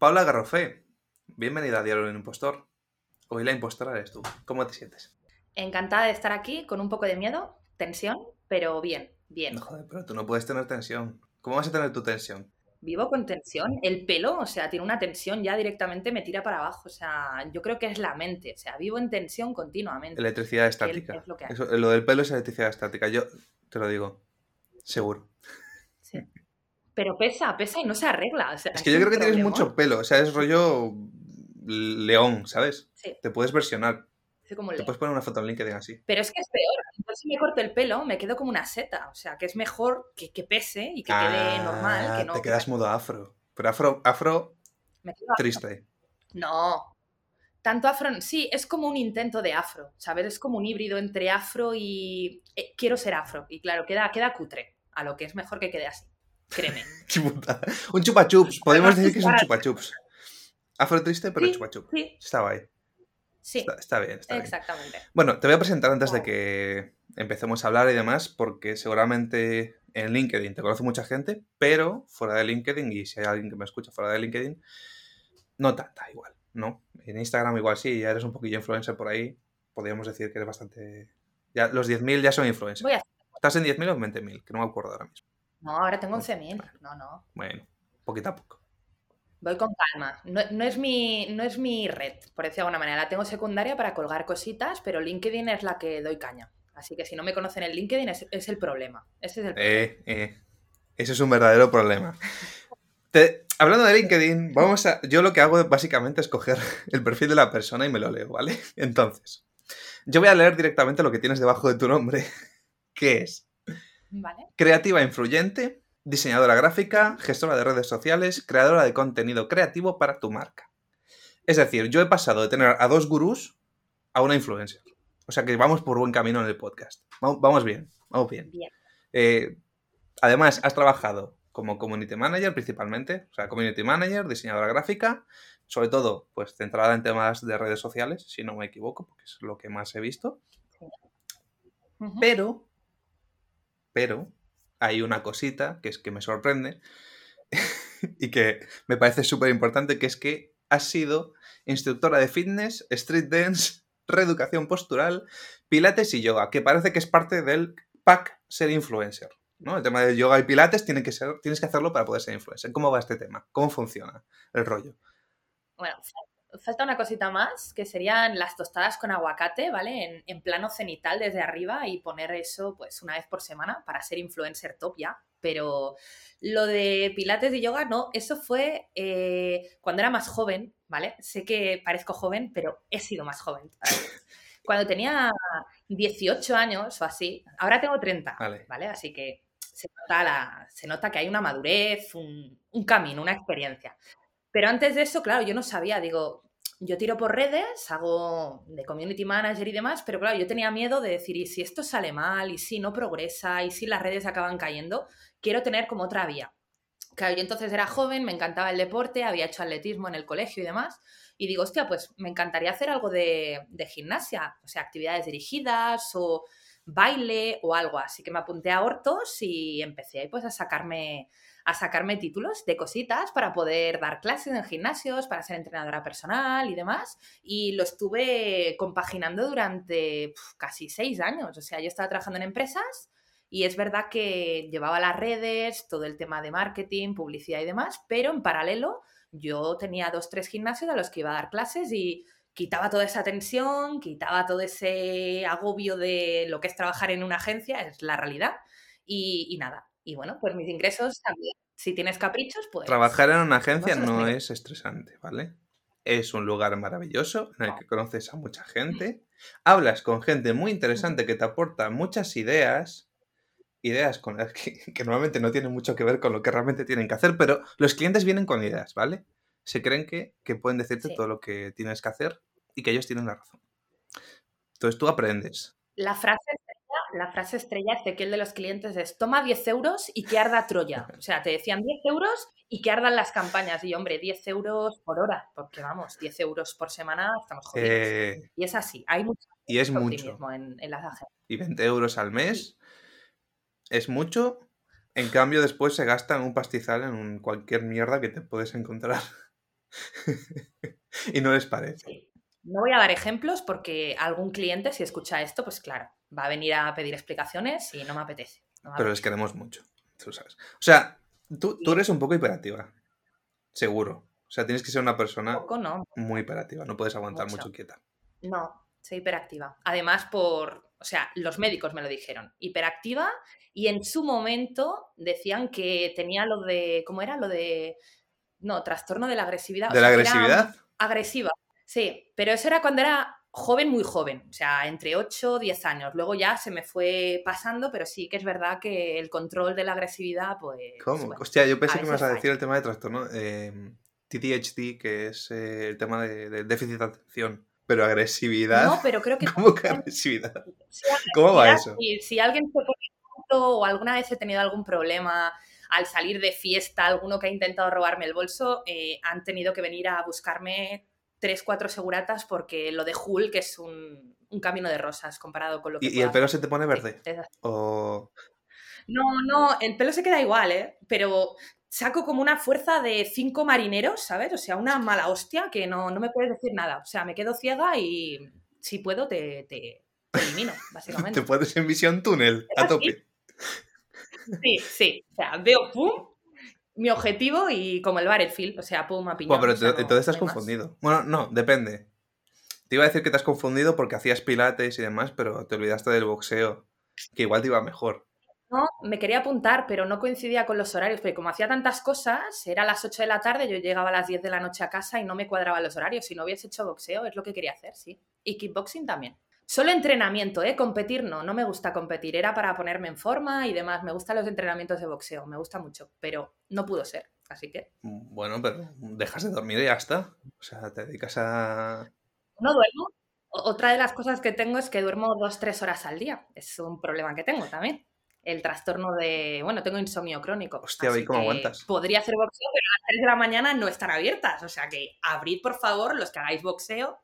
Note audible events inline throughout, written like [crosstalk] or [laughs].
Paula Garrofé, bienvenida a Diario del Impostor. Hoy la impostora eres tú. ¿Cómo te sientes? Encantada de estar aquí, con un poco de miedo, tensión, pero bien, bien. No, joder, pero tú no puedes tener tensión. ¿Cómo vas a tener tu tensión? Vivo con tensión. El pelo, o sea, tiene una tensión ya directamente me tira para abajo. O sea, yo creo que es la mente. O sea, vivo en tensión continuamente. Electricidad estática. Es lo, que Eso, lo del pelo es electricidad estática. Yo te lo digo. Seguro. Pero pesa, pesa y no se arregla. es que yo creo que tienes mucho pelo. O sea, es rollo león, ¿sabes? Sí. Te puedes versionar. te puedes poner una foto en LinkedIn así. Pero es que es peor. Entonces, si me corto el pelo, me quedo como una seta. O sea, que es mejor que, pese y que quede ah, normal. Que no, te quedas modo afro. Pero afro, afro, triste. No. Tanto afro, sí, es como un intento de afro, ¿sabes? Es como un híbrido entre afro y eh, quiero ser afro. Y claro, queda, queda cutre, a lo que es mejor que quede así. Créeme. [laughs] un chupa chups, podemos decir que es un chupa chups. Afro triste, pero chupa chups. Sí. Estaba ahí. Sí. Está, bien, está Exactamente. Bueno, te voy a presentar antes de que empecemos a hablar y demás, porque seguramente en LinkedIn te conoce mucha gente, pero fuera de LinkedIn, y si hay alguien que me escucha fuera de LinkedIn, no tanta igual, ¿no? En Instagram igual sí, ya eres un poquillo influencer por ahí, podríamos decir que eres bastante... Ya, los 10.000 ya son influencers. Voy a... ¿Estás en 10.000 o en 20.000? Que no me acuerdo ahora mismo. No, ahora tengo 11.000. No, no. Bueno, poquito a poco. Voy con calma. No, es mi, no es mi red, por decirlo de alguna manera. La tengo secundaria para colgar cositas, pero LinkedIn es la que doy caña. Así que si no me conocen en LinkedIn es, el problema. Ese es el problema. Eh, eh. Ese es un verdadero problema. hablando de LinkedIn, vamos a. Yo lo que hago básicamente es coger [laughs] el perfil de la persona y me lo leo, ¿vale? [laughs] Entonces, yo voy a leer directamente lo que tienes debajo de tu nombre, [laughs] que es ¿Vale? creativa influyente, diseñadora gráfica, gestora de redes sociales, creadora de contenido creativo para tu marca. Es decir, yo he pasado de tener a dos gurús a una influencer. O sea que vamos por buen camino en el podcast. Vamos bien, vamos bien. Eh, además, has trabajado como community manager principalmente, o sea, community manager, diseñadora gráfica, sobre todo, pues centrada en temas de redes sociales, si no me equivoco, porque es lo que más he visto. Pero, pero, hay una cosita que es que me sorprende [laughs] y que me parece súper importante, que es que has sido instructora de fitness, street dance, reeducación postural, pilates y yoga, que parece que es parte del pack ser influencer. ¿no? El tema de yoga y pilates tiene que ser, tienes que hacerlo para poder ser influencer. ¿Cómo va este tema? ¿Cómo funciona el rollo? Bueno, falta una cosita más, que serían las tostadas con aguacate, ¿vale? En, plano cenital desde arriba y poner eso pues una vez por semana para ser influencer top ya. Pero lo de pilates y yoga, no, eso fue eh, cuando era más joven, ¿vale? Sé que parezco joven, pero he sido más joven. [laughs] Cuando tenía 18 años o así, ahora tengo 30, ¿vale? Así que se nota, se nota que hay una madurez, un camino, una experiencia. Pero antes de eso, claro, yo no sabía, digo, yo tiro por redes, hago de community manager y demás, pero claro, yo tenía miedo de decir, ¿y si esto sale mal? ¿Y si no progresa? ¿Y si las redes acaban cayendo? Quiero tener como otra vía. Claro, yo entonces era joven, me encantaba el deporte, había hecho atletismo en el colegio y demás, y digo, hostia, pues me encantaría hacer algo de, de gimnasia, o sea, actividades dirigidas o baile o algo. Así que me apunté a Hortos y empecé pues a sacarme a sacarme títulos de cositas para poder dar clases en gimnasios, para ser entrenadora personal y demás. Y lo estuve compaginando durante casi seis años. O sea, yo estaba trabajando en empresas y es verdad que llevaba las redes, todo el tema de marketing, publicidad y demás, pero en paralelo yo tenía dos, tres gimnasios a los que iba a dar clases y quitaba toda esa tensión, quitaba todo ese agobio de lo que es trabajar en una agencia, es la realidad. y nada, y bueno, pues mis ingresos también. Si tienes caprichos, pues... Trabajar en una agencia no es estresante, ¿vale? Es un lugar maravilloso en el que conoces a mucha gente, hablas con gente muy interesante que te aporta muchas ideas, ideas con las [laughs] que, normalmente no tienen mucho que ver con lo que realmente tienen que hacer, pero los clientes vienen con ideas, ¿vale? Se creen que, pueden decirte todo lo que tienes que hacer y que ellos tienen la razón. Entonces tú aprendes. La frase la frase estrella Ezequiel de los clientes es toma 10 euros y que arda Troya. [laughs] O sea, te decían 10 euros y que ardan las campañas. Y hombre, 10 euros por hora, porque vamos, 10 euros por semana estamos jodidos. Eh, y es así, hay mucho. Y es mucho. En, las agencias. Y 20 euros al mes es mucho. En cambio, después se gasta en un pastizal en cualquier mierda que te puedes encontrar [laughs] y no les parece. Sí. No voy a dar ejemplos porque algún cliente, si escucha esto, pues claro, va a venir a pedir explicaciones y no me apetece. no me Pero les queremos mucho, tú sabes. O sea, tú, tú eres un poco hiperactiva. Seguro. O sea, tienes que ser una persona Poco no, muy hiperactiva. No puedes aguantar Mucho. mucho quieta. no, soy hiperactiva. Además, por, o sea, los médicos me lo dijeron, hiperactiva y en su momento decían que tenía lo de, ¿cómo era? Lo de, no, trastorno de la agresividad. ¿De la sea, agresividad? agresiva, sí, pero eso era cuando era joven, muy joven, o sea, entre 8 y 10 años. Luego ya se me fue pasando, pero sí que es verdad que el control de la agresividad, pues... ¿Cómo? bueno, Hostia, yo pensé que me ibas a decir el tema de trastorno. eh, TDHD, que es eh, el tema de, de déficit de atención. Pero agresividad. No, pero creo que... [laughs] ¿Cómo que agresividad? [laughs] si ¿Cómo va eso? Si, si alguien se pone o alguna vez he tenido algún problema al salir de fiesta, alguno que ha intentado robarme el bolso, eh, han tenido que venir a buscarme tres, cuatro seguratas porque lo de Hulk es un, un camino de rosas comparado con lo que... ¿Y, el pelo hacer. se te pone verde? O. No, no, el pelo se queda igual, ¿eh? Pero saco como una fuerza de cinco marineros, ¿sabes? O sea, una mala hostia que no, no me puedes decir nada. O sea, me quedo ciega y si puedo te, te, te elimino, [laughs] básicamente. Te puedes en visión túnel a tope. Sí, sí. O sea, veo pum, mi objetivo y como el Battlefield, o sea, pum, a piñón. Bueno, pero o sea, no- entonces estás confundido. Bueno, no, depende. Te iba a decir que te has confundido porque hacías pilates y demás, pero te olvidaste del boxeo, que igual te iba mejor. No, me quería apuntar, pero no coincidía con los horarios, porque como hacía tantas cosas, era a las 8 de la tarde, yo llegaba a las 10 de la noche a casa y no me cuadraban los horarios. Si no hubiese hecho boxeo, es lo que quería hacer, sí. Y kickboxing también. Solo entrenamiento, ¿eh? Competir no, no me gusta competir. Era para ponerme en forma y demás. Me gustan los entrenamientos de boxeo, me gusta mucho, pero no pudo ser, así que Bueno, pero dejas de dormir y ya está. O sea, te dedicas a... no duermo. Otra de las cosas que tengo es que duermo dos, tres horas al día. Es un problema que tengo también. El trastorno de. Bueno, tengo insomnio crónico. Hostia, ¿y cómo que aguantas? Podría hacer boxeo, pero a las 3 de la mañana no están abiertas. O sea que abrid, por favor, los que hagáis boxeo,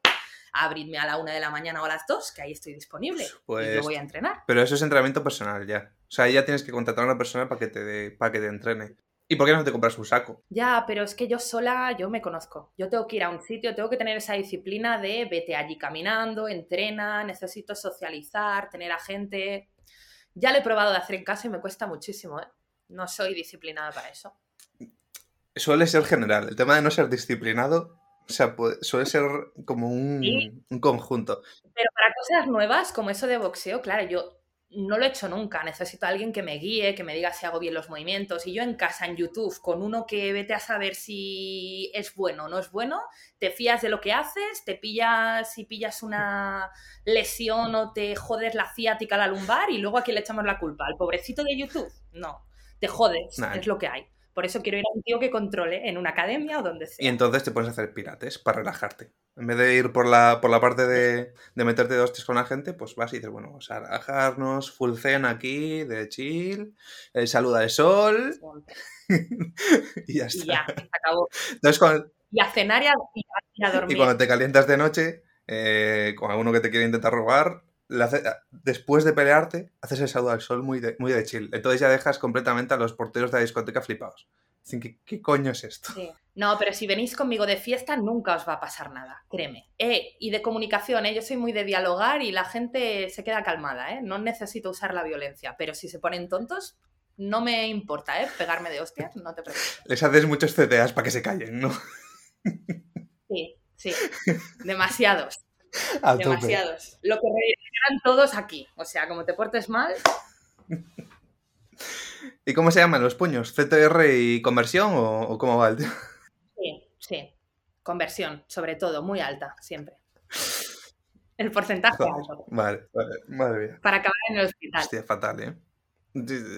abridme a la 1 de la mañana o a las 2, que ahí estoy disponible. y Pues- yo voy a entrenar. Pero eso es entrenamiento personal ya. O sea, ya tienes que contratar a una persona para que te, dé- para que te entrene. ¿Y por qué no te compras un saco? Ya, pero es que yo sola, yo me conozco. Yo tengo que ir a un sitio, tengo que tener esa disciplina de vete allí caminando, entrena, necesito socializar, tener a gente. Ya lo he probado de hacer en casa y me cuesta muchísimo, ¿eh? No soy disciplinada para eso. Suele ser general. El tema de no ser disciplinado, o sea, puede- suele ser como un, Sí. un conjunto. Pero para cosas nuevas, como eso de boxeo, claro, yo no lo he hecho nunca. Necesito a alguien que me guíe, que me diga si hago bien los movimientos. Y yo en casa, en YouTube, con uno que vete a saber si es bueno o no es bueno, te fías de lo que haces, te pillas si pillas una lesión o te jodes la ciática, la lumbar, y luego a quién le echamos la culpa. ¿Al pobrecito de YouTube? No, te jodes, Nah. es lo que hay. Por eso quiero ir a un tío que controle en una academia o donde sea. Y entonces te pones a hacer pilates para relajarte. En vez de ir por la, por la parte de, de meterte dos tres con la gente, pues vas y dices, bueno, vamos a relajarnos, full zen aquí, de chill, el saluda [laughs] de sol y ya Y está. ya, se acabó. Entonces, cuando, Y a cenar y a, y a- y a y dormir. cuando te calientas de noche, eh, con alguno que te quiere intentar robar, hace- después de pelearte, haces el saludo al sol muy de, muy de chill. Entonces ya dejas completamente a los porteros de la discoteca flipados. Dicen, ¿qué, qué coño es esto? Sí. No, pero si venís conmigo de fiesta nunca os va a pasar nada, créeme. Eh, y de comunicación, ¿eh? yo soy muy de dialogar y la gente se queda calmada, ¿eh? no necesito usar la violencia, pero si se ponen tontos, no me importa, ¿eh? pegarme de hostias, no te preocupes. Les haces muchos CTAs para que se callen, ¿no? Sí, sí, demasiados, [laughs] demasiados. Lo que redirán todos aquí, o sea, como te portes mal, [laughs] ¿Y cómo se llaman los puños? ¿CTR y conversión o, o cómo va el tío? sí, sí. Conversión, sobre todo, muy alta, siempre. El porcentaje alto, Vale, vale, madre mía. para acabar en el hospital. Hostia, fatal, ¿eh?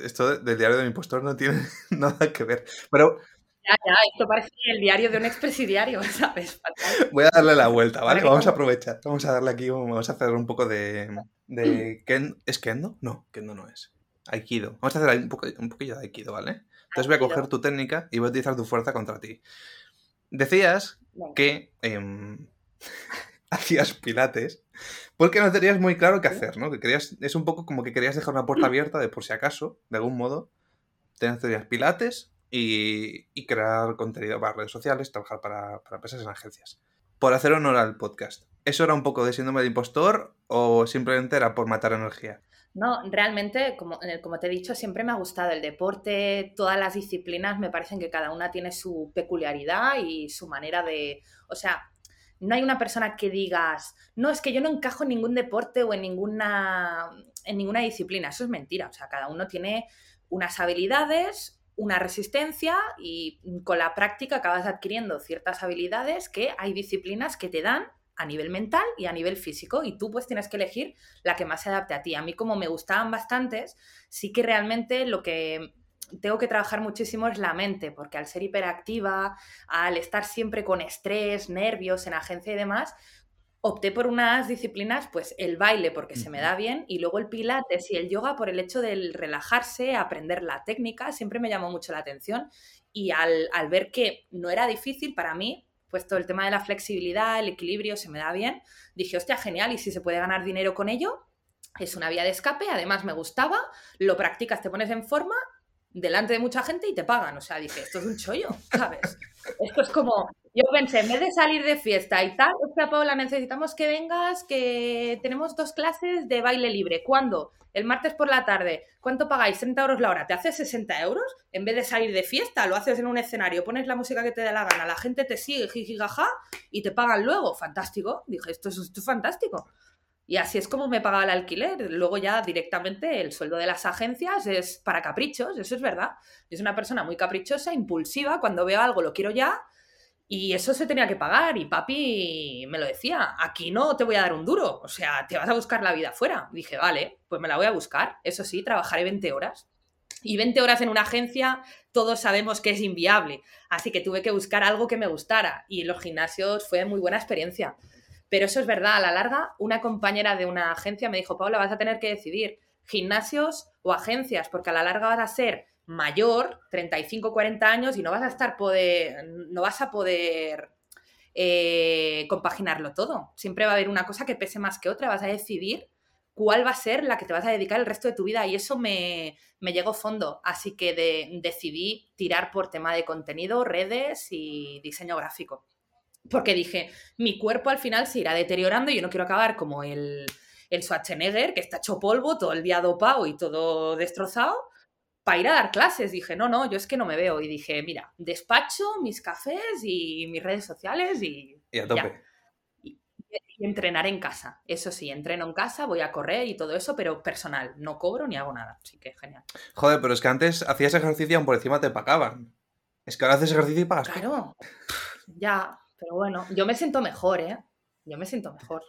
Esto de- del diario del impostor no tiene [laughs] nada que ver. Pero Ya, ya, esto parece el diario de un expresidiario, [laughs] ¿sabes? Fatal. voy a darle la vuelta, ¿vale? Vamos a aprovechar. Vamos a darle aquí, vamos a hacer un poco de... de Ken- ¿Es Kendo? No, Kendo no es. Aikido. Vamos a hacer un, poco, un poquillo de Aikido, ¿vale? Entonces voy a coger tu técnica y voy a utilizar tu fuerza contra ti. Decías Venga. que em, [laughs] hacías pilates porque no tenías muy claro qué hacer, ¿no? Que querías, es un poco como que querías dejar una puerta abierta de por si acaso, de algún modo. Tenías tenías pilates y, crear contenido para redes sociales, trabajar para, para empresas en agencias. Por hacer honor al podcast. ¿Eso era un poco de síndrome de impostor o simplemente era por matar energía? No, realmente, como, eh, como te he dicho, siempre me ha gustado el deporte, todas las disciplinas me parecen que cada una tiene su peculiaridad y su manera de... O sea, no hay una persona que digas, no, es que yo no encajo en ningún deporte o en ninguna, en ninguna disciplina. Eso es mentira. O sea, cada uno tiene unas habilidades, una resistencia y con la práctica acabas adquiriendo ciertas habilidades que hay disciplinas que te dan a nivel mental y a nivel físico y tú pues tienes que elegir la que más se adapte a ti. A mí como me gustaban bastantes, sí que realmente lo que tengo que trabajar muchísimo es la mente, porque al ser hiperactiva, al estar siempre con estrés, nervios en agencia y demás, opté por unas disciplinas, pues el baile porque se me da bien y luego el pilates y el yoga por el hecho del relajarse, aprender la técnica, siempre me llamó mucho la atención y al, al ver que no era difícil para mí, pues todo el tema de la flexibilidad, el equilibrio se me da bien, dije, hostia, genial, y si se puede ganar dinero con ello, es una vía de escape, además me gustaba, lo practicas, te pones en forma delante de mucha gente y te pagan. O sea, dije, esto es un chollo, ¿sabes? Esto es como, yo pensé, en vez de salir de fiesta y tal, hostia, Paula, necesitamos que vengas, que tenemos dos clases de baile libre. ¿Cuándo? El martes por la tarde. ¿Cuánto pagáis? 30 euros la hora. ¿Te haces 60 euros? En vez de salir de fiesta, lo haces en un escenario, pones la música que te dé la gana, la gente te sigue, jijigaja, y te pagan luego. Fantástico. Dije, esto es, esto es fantástico. Y así es como me pagaba el alquiler. Luego ya directamente el sueldo de las agencias es para caprichos, eso es verdad. Yo soy una persona muy caprichosa, impulsiva, cuando veo algo lo quiero ya y eso se tenía que pagar y papi me lo decía, aquí no te voy a dar un duro, o sea, te vas a buscar la vida afuera. Dije, vale, pues me la voy a buscar. Eso sí, trabajaré 20 horas. Y 20 horas en una agencia, todos sabemos que es inviable. Así que tuve que buscar algo que me gustara. Y los gimnasios fue muy buena experiencia. Pero eso es verdad, a la larga, una compañera de una agencia me dijo, Paula, vas a tener que decidir gimnasios o agencias, porque a la larga vas a ser mayor, 35, 40 años, y no vas a estar poder, no vas a poder eh, compaginarlo todo. Siempre va a haber una cosa que pese más que otra, vas a decidir cuál va a ser la que te vas a dedicar el resto de tu vida y eso me, me llegó fondo. Así que decidí tirar por tema de contenido, redes y diseño gráfico porque dije, mi cuerpo al final se irá deteriorando y yo no quiero acabar como el, el Schwarzenegger, que está hecho polvo, todo el día dopado y todo destrozado, para ir a dar clases. Dije, no, no, yo es que no me veo. Y dije, mira, despacho, mis cafés y mis redes sociales y... Y a tope. Y, entrenar en casa. Eso sí, entreno en casa, voy a correr y todo eso, pero personal. No cobro ni hago nada. Así que genial. Joder, pero es que antes hacías ejercicio y aún por encima te pagaban. Es que ahora haces ejercicio y pagas. Claro. Ya, pero bueno, yo me siento mejor, ¿eh? Yo me siento mejor.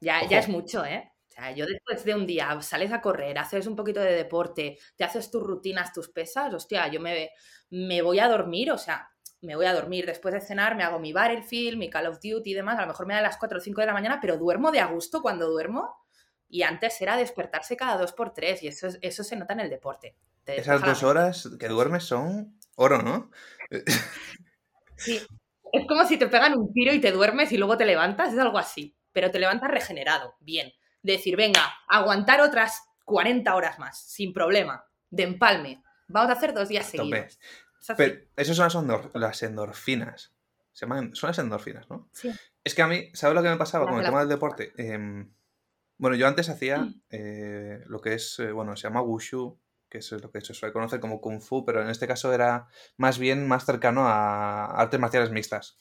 Ya, ya es mucho, ¿eh? Sea, yo después de un día sales a correr, haces un poquito de deporte, te haces tus rutinas, tus pesas, hostia, yo me, me voy a dormir, o sea, me voy a dormir después de cenar, me hago mi Battlefield, mi Call of Duty y demás, a lo mejor me da a las 4 o 5 de la mañana, pero duermo de a gusto cuando duermo. Y antes era despertarse cada dos por tres, y eso, eso se nota en el deporte. Esas dos horas que duermes son oro, ¿no? [laughs] Sí, es como si te pegan un tiro y te duermes y luego te levantas, es algo así, pero te levantas regenerado, bien. Decir, venga, aguantar otras 40 horas más, sin problema, de empalme. Vamos a hacer dos días seguidos. Pero esas son las endorfinas. Se llaman, son las endorfinas, ¿no? Sí. Es que a mí, ¿sabes lo que me pasaba con el tema del deporte? Em, bueno, yo antes hacía mm. eh, lo que es, eh, bueno, se llama wushu, que es lo que se suele conocer como Kung Fu, pero en este caso era más bien más cercano a artes marciales mixtas.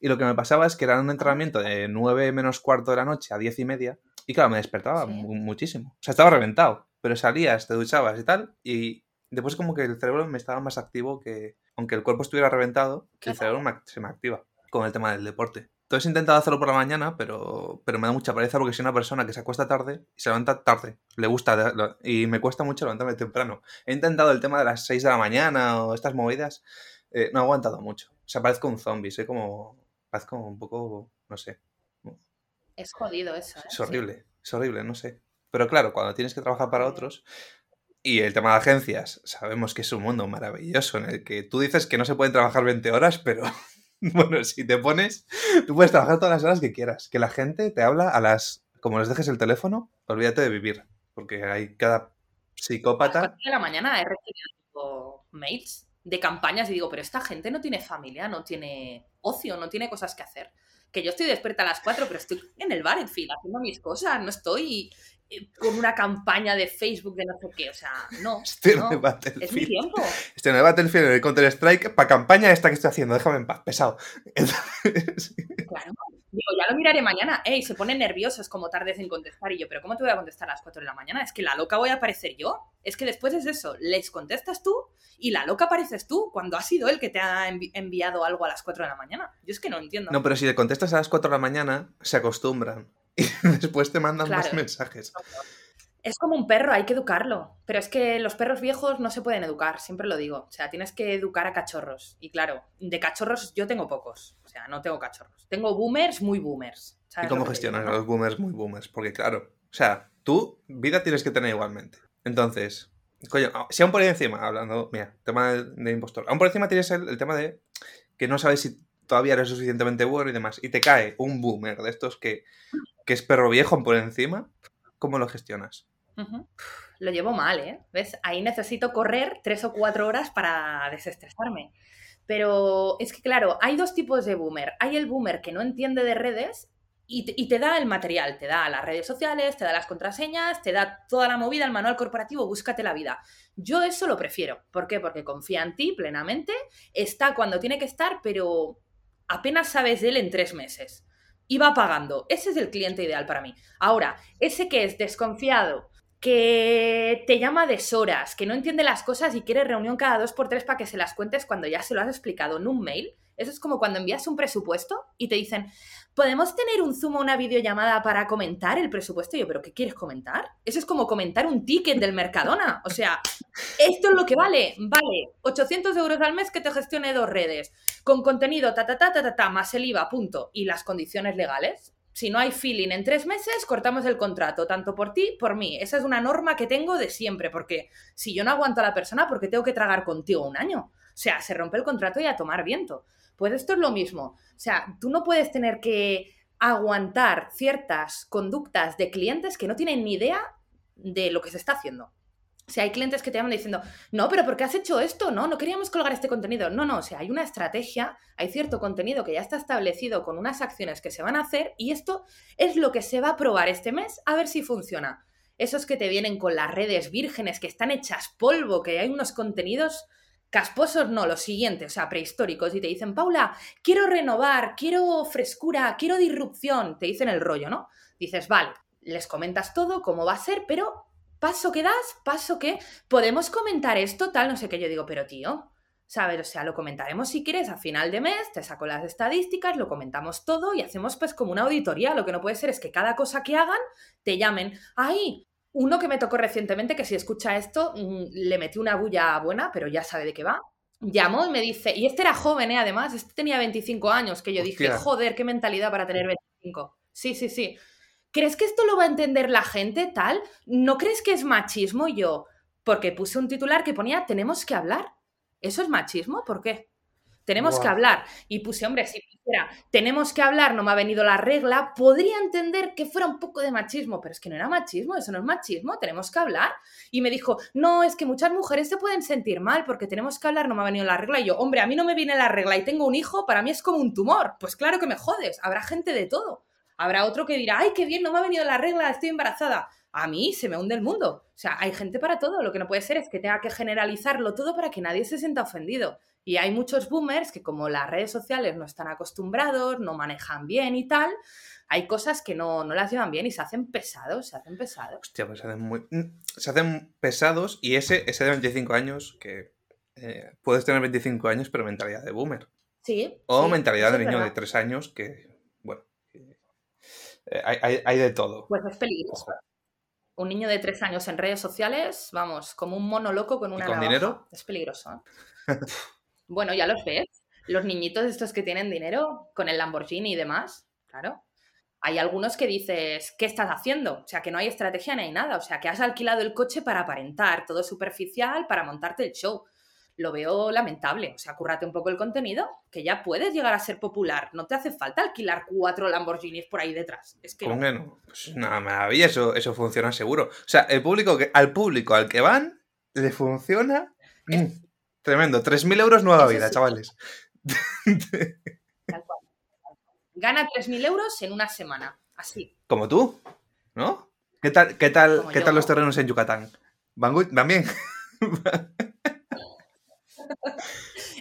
Y lo que me pasaba es que era un entrenamiento de 9 menos cuarto de la noche a 10 y media, y claro, me despertaba muchísimo. O sea, estaba reventado, pero salías, te duchabas y tal, y después como que el cerebro me estaba más activo que, aunque el cuerpo estuviera reventado, el cerebro se me activa con el tema del deporte. Entonces he intentado hacerlo por la mañana, pero, pero me da mucha pereza porque soy una persona que se acuesta tarde y se levanta tarde. Le gusta y me cuesta mucho levantarme temprano. He intentado el tema de las 6 de la mañana o estas movidas. Eh, no he aguantado mucho. O sea, parezco un zombie. Soy como. Parezco un poco. No sé. Es jodido eso. ¿eh? Es horrible. Es horrible, no sé. Pero claro, cuando tienes que trabajar para otros. Y el tema de agencias, sabemos que es un mundo maravilloso en el que tú dices que no se pueden trabajar 20 horas, pero [laughs] Bueno, si te pones, tú puedes trabajar todas las horas que quieras. Que la gente te habla a las. Como les dejes el teléfono, olvídate de vivir. Porque hay cada psicópata. A las de la mañana he recibido mails de campañas y digo, pero esta gente no tiene familia, no tiene ocio, no tiene cosas que hacer. Que yo estoy despierta a las 4, pero estoy en el en fin, haciendo mis cosas, no estoy eh, con una campaña de Facebook de no sé qué, o sea, no. Este no, no es Battlefield. es mi tiempo. Este no es Battlefield, el Counter-Strike, para campaña esta que estoy haciendo, déjame en paz, pesado. Entonces, [laughs] Claro. Digo, ya lo miraré mañana. Ey, se ponen nerviosos como tarde sin contestar. Y yo, ¿pero cómo te voy a contestar a las 4 de la mañana? Es que la loca voy a aparecer yo. Es que después es eso. Les contestas tú y la loca apareces tú cuando ha sido él que te ha envi- enviado algo a las 4 de la mañana. Yo es que no entiendo. no, pero si le contestas a las 4 de la mañana, se acostumbran. [laughs] Y después te mandan más mensajes. Es como un perro, hay que educarlo. Pero es que los perros viejos no se pueden educar, siempre lo digo. O sea, tienes que educar a cachorros. Y claro, de cachorros yo tengo pocos. O sea, no tengo cachorros. Tengo boomers muy boomers. ¿Y ¿sabes cómo lo gestionas digo, a los boomers muy boomers? Porque claro, o sea, tú vida tienes que tener igualmente. Entonces, coño, si aún por encima, hablando, mira, tema de, de impostor, aún por encima tienes el, el tema de que no sabes si todavía eres suficientemente bueno y demás, y te cae un boomer de estos que, que es perro viejo por encima, ¿cómo lo gestionas? Lo llevo mal, ¿eh? ¿Ves? Ahí necesito correr tres o cuatro horas para desestresarme. Pero es que, claro, hay dos tipos de boomer. Hay el boomer que no entiende de redes y te, y te da el material, te da las redes sociales, te da las contraseñas, te da toda la movida, el manual corporativo, búscate la vida. Yo eso lo prefiero. ¿Por qué? Porque confía en ti plenamente, está cuando tiene que estar, pero apenas sabes de él en tres meses. Y va pagando. Ese es el cliente ideal para mí. Ahora, ese que es desconfiado, que te llama a deshoras, que no entiende las cosas y quiere reunión cada dos por tres para que se las cuentes cuando ya se lo has explicado en un mail. Eso es como cuando envías un presupuesto y te dicen, ¿podemos tener un Zoom o una videollamada para comentar el presupuesto? Y yo, ¿pero qué quieres comentar? Eso es como comentar un ticket del Mercadona. O sea, esto es lo que vale. Vale, 800 euros al mes que te gestione dos redes, con contenido ta ta ta ta ta, ta más el IVA, punto. Y las condiciones legales. Si no hay feeling en tres meses, cortamos el contrato, tanto por ti, por mí. Esa es una norma que tengo de siempre, porque si yo no aguanto a la persona, ¿por qué tengo que tragar contigo un año? O sea, se rompe el contrato y a tomar viento. Pues esto es lo mismo. O sea, tú no puedes tener que aguantar ciertas conductas de clientes que no tienen ni idea de lo que se está haciendo. O sea, hay clientes que te llaman diciendo, no, pero ¿por qué has hecho esto? No, no queríamos colgar este contenido. No, no, o sea, hay una estrategia, hay cierto contenido que ya está establecido con unas acciones que se van a hacer y esto es lo que se va a probar este mes a ver si funciona. Esos que te vienen con las redes vírgenes que están hechas polvo, que hay unos contenidos casposos, no, los siguientes, o sea, prehistóricos, y te dicen, Paula, quiero renovar, quiero frescura, quiero disrupción, te dicen el rollo, ¿no? Dices, vale, les comentas todo, cómo va a ser, pero paso que das, paso que podemos comentar esto, tal, no sé qué. Yo digo, pero tío, ¿sabes? O sea, lo comentaremos si quieres a final de mes, te saco las estadísticas, lo comentamos todo y hacemos pues como una auditoría. Lo que no puede ser es que cada cosa que hagan te llamen, ¡ay! Uno que me tocó recientemente, que si escucha esto, mm, le metí una bulla buena, pero ya sabe de qué va. Llamó y me dice, y este era joven, ¿eh? además, este tenía 25 años, que yo dije, joder, qué mentalidad para tener 25. Sí, sí, sí. ¿Crees que esto lo va a entender la gente tal? ¿No crees que es machismo yo? Porque puse un titular que ponía tenemos que hablar. ¿Eso es machismo? ¿Por qué? Tenemos que hablar. Y puse, hombre, si pusiera tenemos que hablar, no me ha venido la regla, podría entender que fuera un poco de machismo, pero es que no era machismo, eso no es machismo, tenemos que hablar. Y me dijo, no, es que muchas mujeres se pueden sentir mal porque tenemos que hablar, no me ha venido la regla. Y yo, hombre, a mí no me viene la regla y tengo un hijo, para mí es como un tumor. Pues claro que me jodes, habrá gente de todo. Habrá otro que dirá, ay, qué bien, no me ha venido la regla, estoy embarazada. A mí se me hunde el mundo. O sea, hay gente para todo. Lo que no puede ser es que tenga que generalizarlo todo para que nadie se sienta ofendido. Y hay muchos boomers que como las redes sociales no están acostumbrados, no manejan bien y tal, hay cosas que no, no las llevan bien y se hacen pesados, se hacen pesados. Hostia, pues se hacen muy. mm, Se hacen pesados y ese, ese de 25 años, que eh, puedes tener 25 años, pero mentalidad de boomer. Sí. O sí, mentalidad de niño de verdad. 3 años, que, hay, hay- hay de todo. Pues es peligroso. Un niño de tres años en redes sociales, vamos, como un mono loco con una con navaja. dinero? Es peligroso. ¿eh? [laughs] bueno, ya los ves. Los niñitos estos que tienen dinero con el Lamborghini y demás, claro. Hay algunos que dices, ¿qué estás haciendo? O sea, que no hay estrategia ni hay nada. O sea, que has alquilado el coche para aparentar, todo superficial, para montarte el show. Lo veo lamentable. O sea, currate un poco el contenido, que ya puedes llegar a ser popular. No te hace falta alquilar cuatro Lamborghinis por ahí detrás. Es que no. Pues una maravilla, eso, eso funciona seguro. O sea, el público que, al público al que van le funciona. mm, Tremendo. 3.000 euros nueva Eso vida, sí. chavales. Tal cual. Gana 3.000 euros en una semana. Así. Como tú, ¿no? ¿Qué tal, qué tal, Como qué yo. tal los terrenos en Yucatán? ¿Van, gu- van bien? [laughs]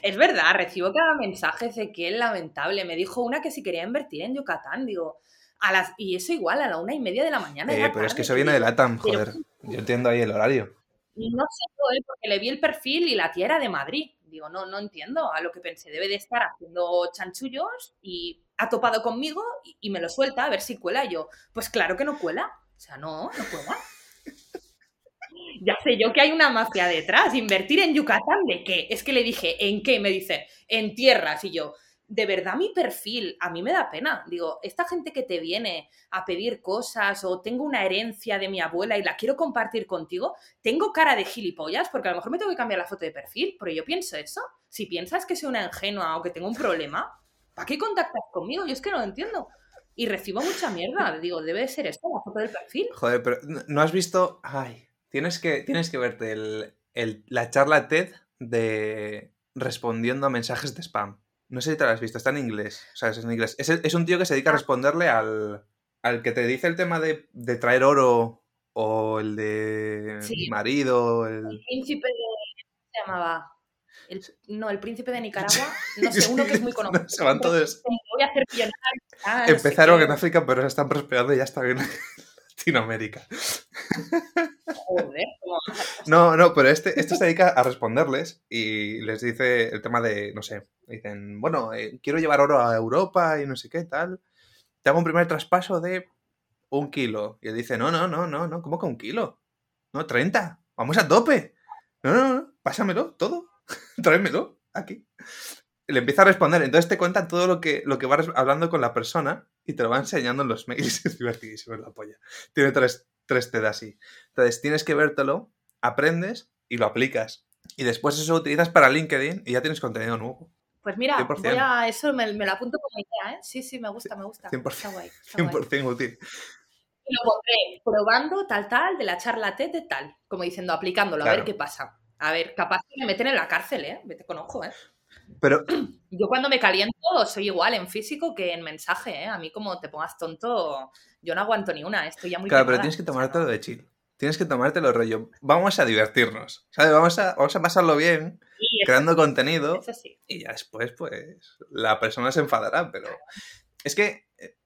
Es verdad, recibo cada mensaje de que es lamentable. Me dijo una que si quería invertir en Yucatán, digo, a las, y eso igual, a la una y media de la mañana. Eh, pero es que eso viene de LATAM, pero- joder. Yo entiendo ahí el horario. No sé yo, ¿eh? porque le vi el perfil y la tía era de Madrid. Digo, no, no entiendo a lo que pensé. Debe de estar haciendo chanchullos y ha topado conmigo y, y me lo suelta a ver si cuela. Y yo, pues claro que no cuela. O sea, no, no cuela. Ya sé yo que hay una mafia detrás. ¿Invertir en Yucatán de qué? Es que le dije, ¿en qué? Me dice, en tierras. Y yo, de verdad mi perfil, a mí me da pena. Digo, esta gente que te viene a pedir cosas o tengo una herencia de mi abuela y la quiero compartir contigo, tengo cara de gilipollas porque a lo mejor me tengo que cambiar la foto de perfil, pero yo pienso eso. Si piensas que soy una ingenua o que tengo un problema, ¿para qué contactas conmigo? Yo es que no lo entiendo. Y recibo mucha mierda. Digo, debe de ser esto, la foto del perfil. Joder, pero ¿no- ¿no has visto? Ay, tienes que, tienes que verte el, el- la charla TED de respondiendo a mensajes de spam. No sé si te la has visto, está en inglés. O sea, es en inglés. Es, es un tío que se dedica a responderle al, al que te dice el tema de, de traer oro o el de Sí. marido. El El... príncipe de... ¿cómo se llamaba? El- no, el príncipe de Nicaragua. [laughs] No sé, uno que es muy conocido. Se van todos. Voy a hacer ah, no sé Empezaron en África, pero se están prosperando y ya están en [laughs] Latinoamérica. [laughs] No, no, pero este, este se dedica a responderles y les dice el tema de, no sé, dicen, bueno, eh, quiero llevar oro a Europa y no sé qué tal. Te hago un primer traspaso de un kilo. Y él dice, no, no, no, no, no, ¿cómo que un kilo? No, 30. Vamos a tope. No, no, no, pásamelo todo. [laughs] Tráemelo aquí. Le empieza a responder. Entonces te cuenta todo lo que, lo que va hablando con la persona y te lo va enseñando en los mails. [laughs] Es divertidísimo, es la polla. Tiene tres, tres TED así. Entonces tienes que vértelo, aprendes y lo aplicas. Y después eso lo utilizas para LinkedIn y ya tienes contenido nuevo. Pues mira, 100%. voy a eso me, me lo apunto como idea, ¿eh? Sí, sí, me gusta, me gusta. 100%. Está guay, [laughs] está guay. 100% útil. Y lo pondré probando tal, tal, de la charla TED de tal. Como diciendo, aplicándolo, a Claro. ver qué pasa. A ver, capaz que me meten en la cárcel, ¿eh? Vete con ojo, ¿eh? Pero Yo cuando me caliento soy igual en físico que en mensaje, ¿eh? A mí como te pongas tonto, yo no aguanto ni una, ¿eh? estoy ya muy Claro, pero tienes que tomártelo de chill. Tienes que tomártelo rollo. Vamos a divertirnos. ¿Sabes? Vamos a, vamos a pasarlo bien, Sí, creando contenido. eso sí. Y ya después, pues, la persona se enfadará. Pero es que eh,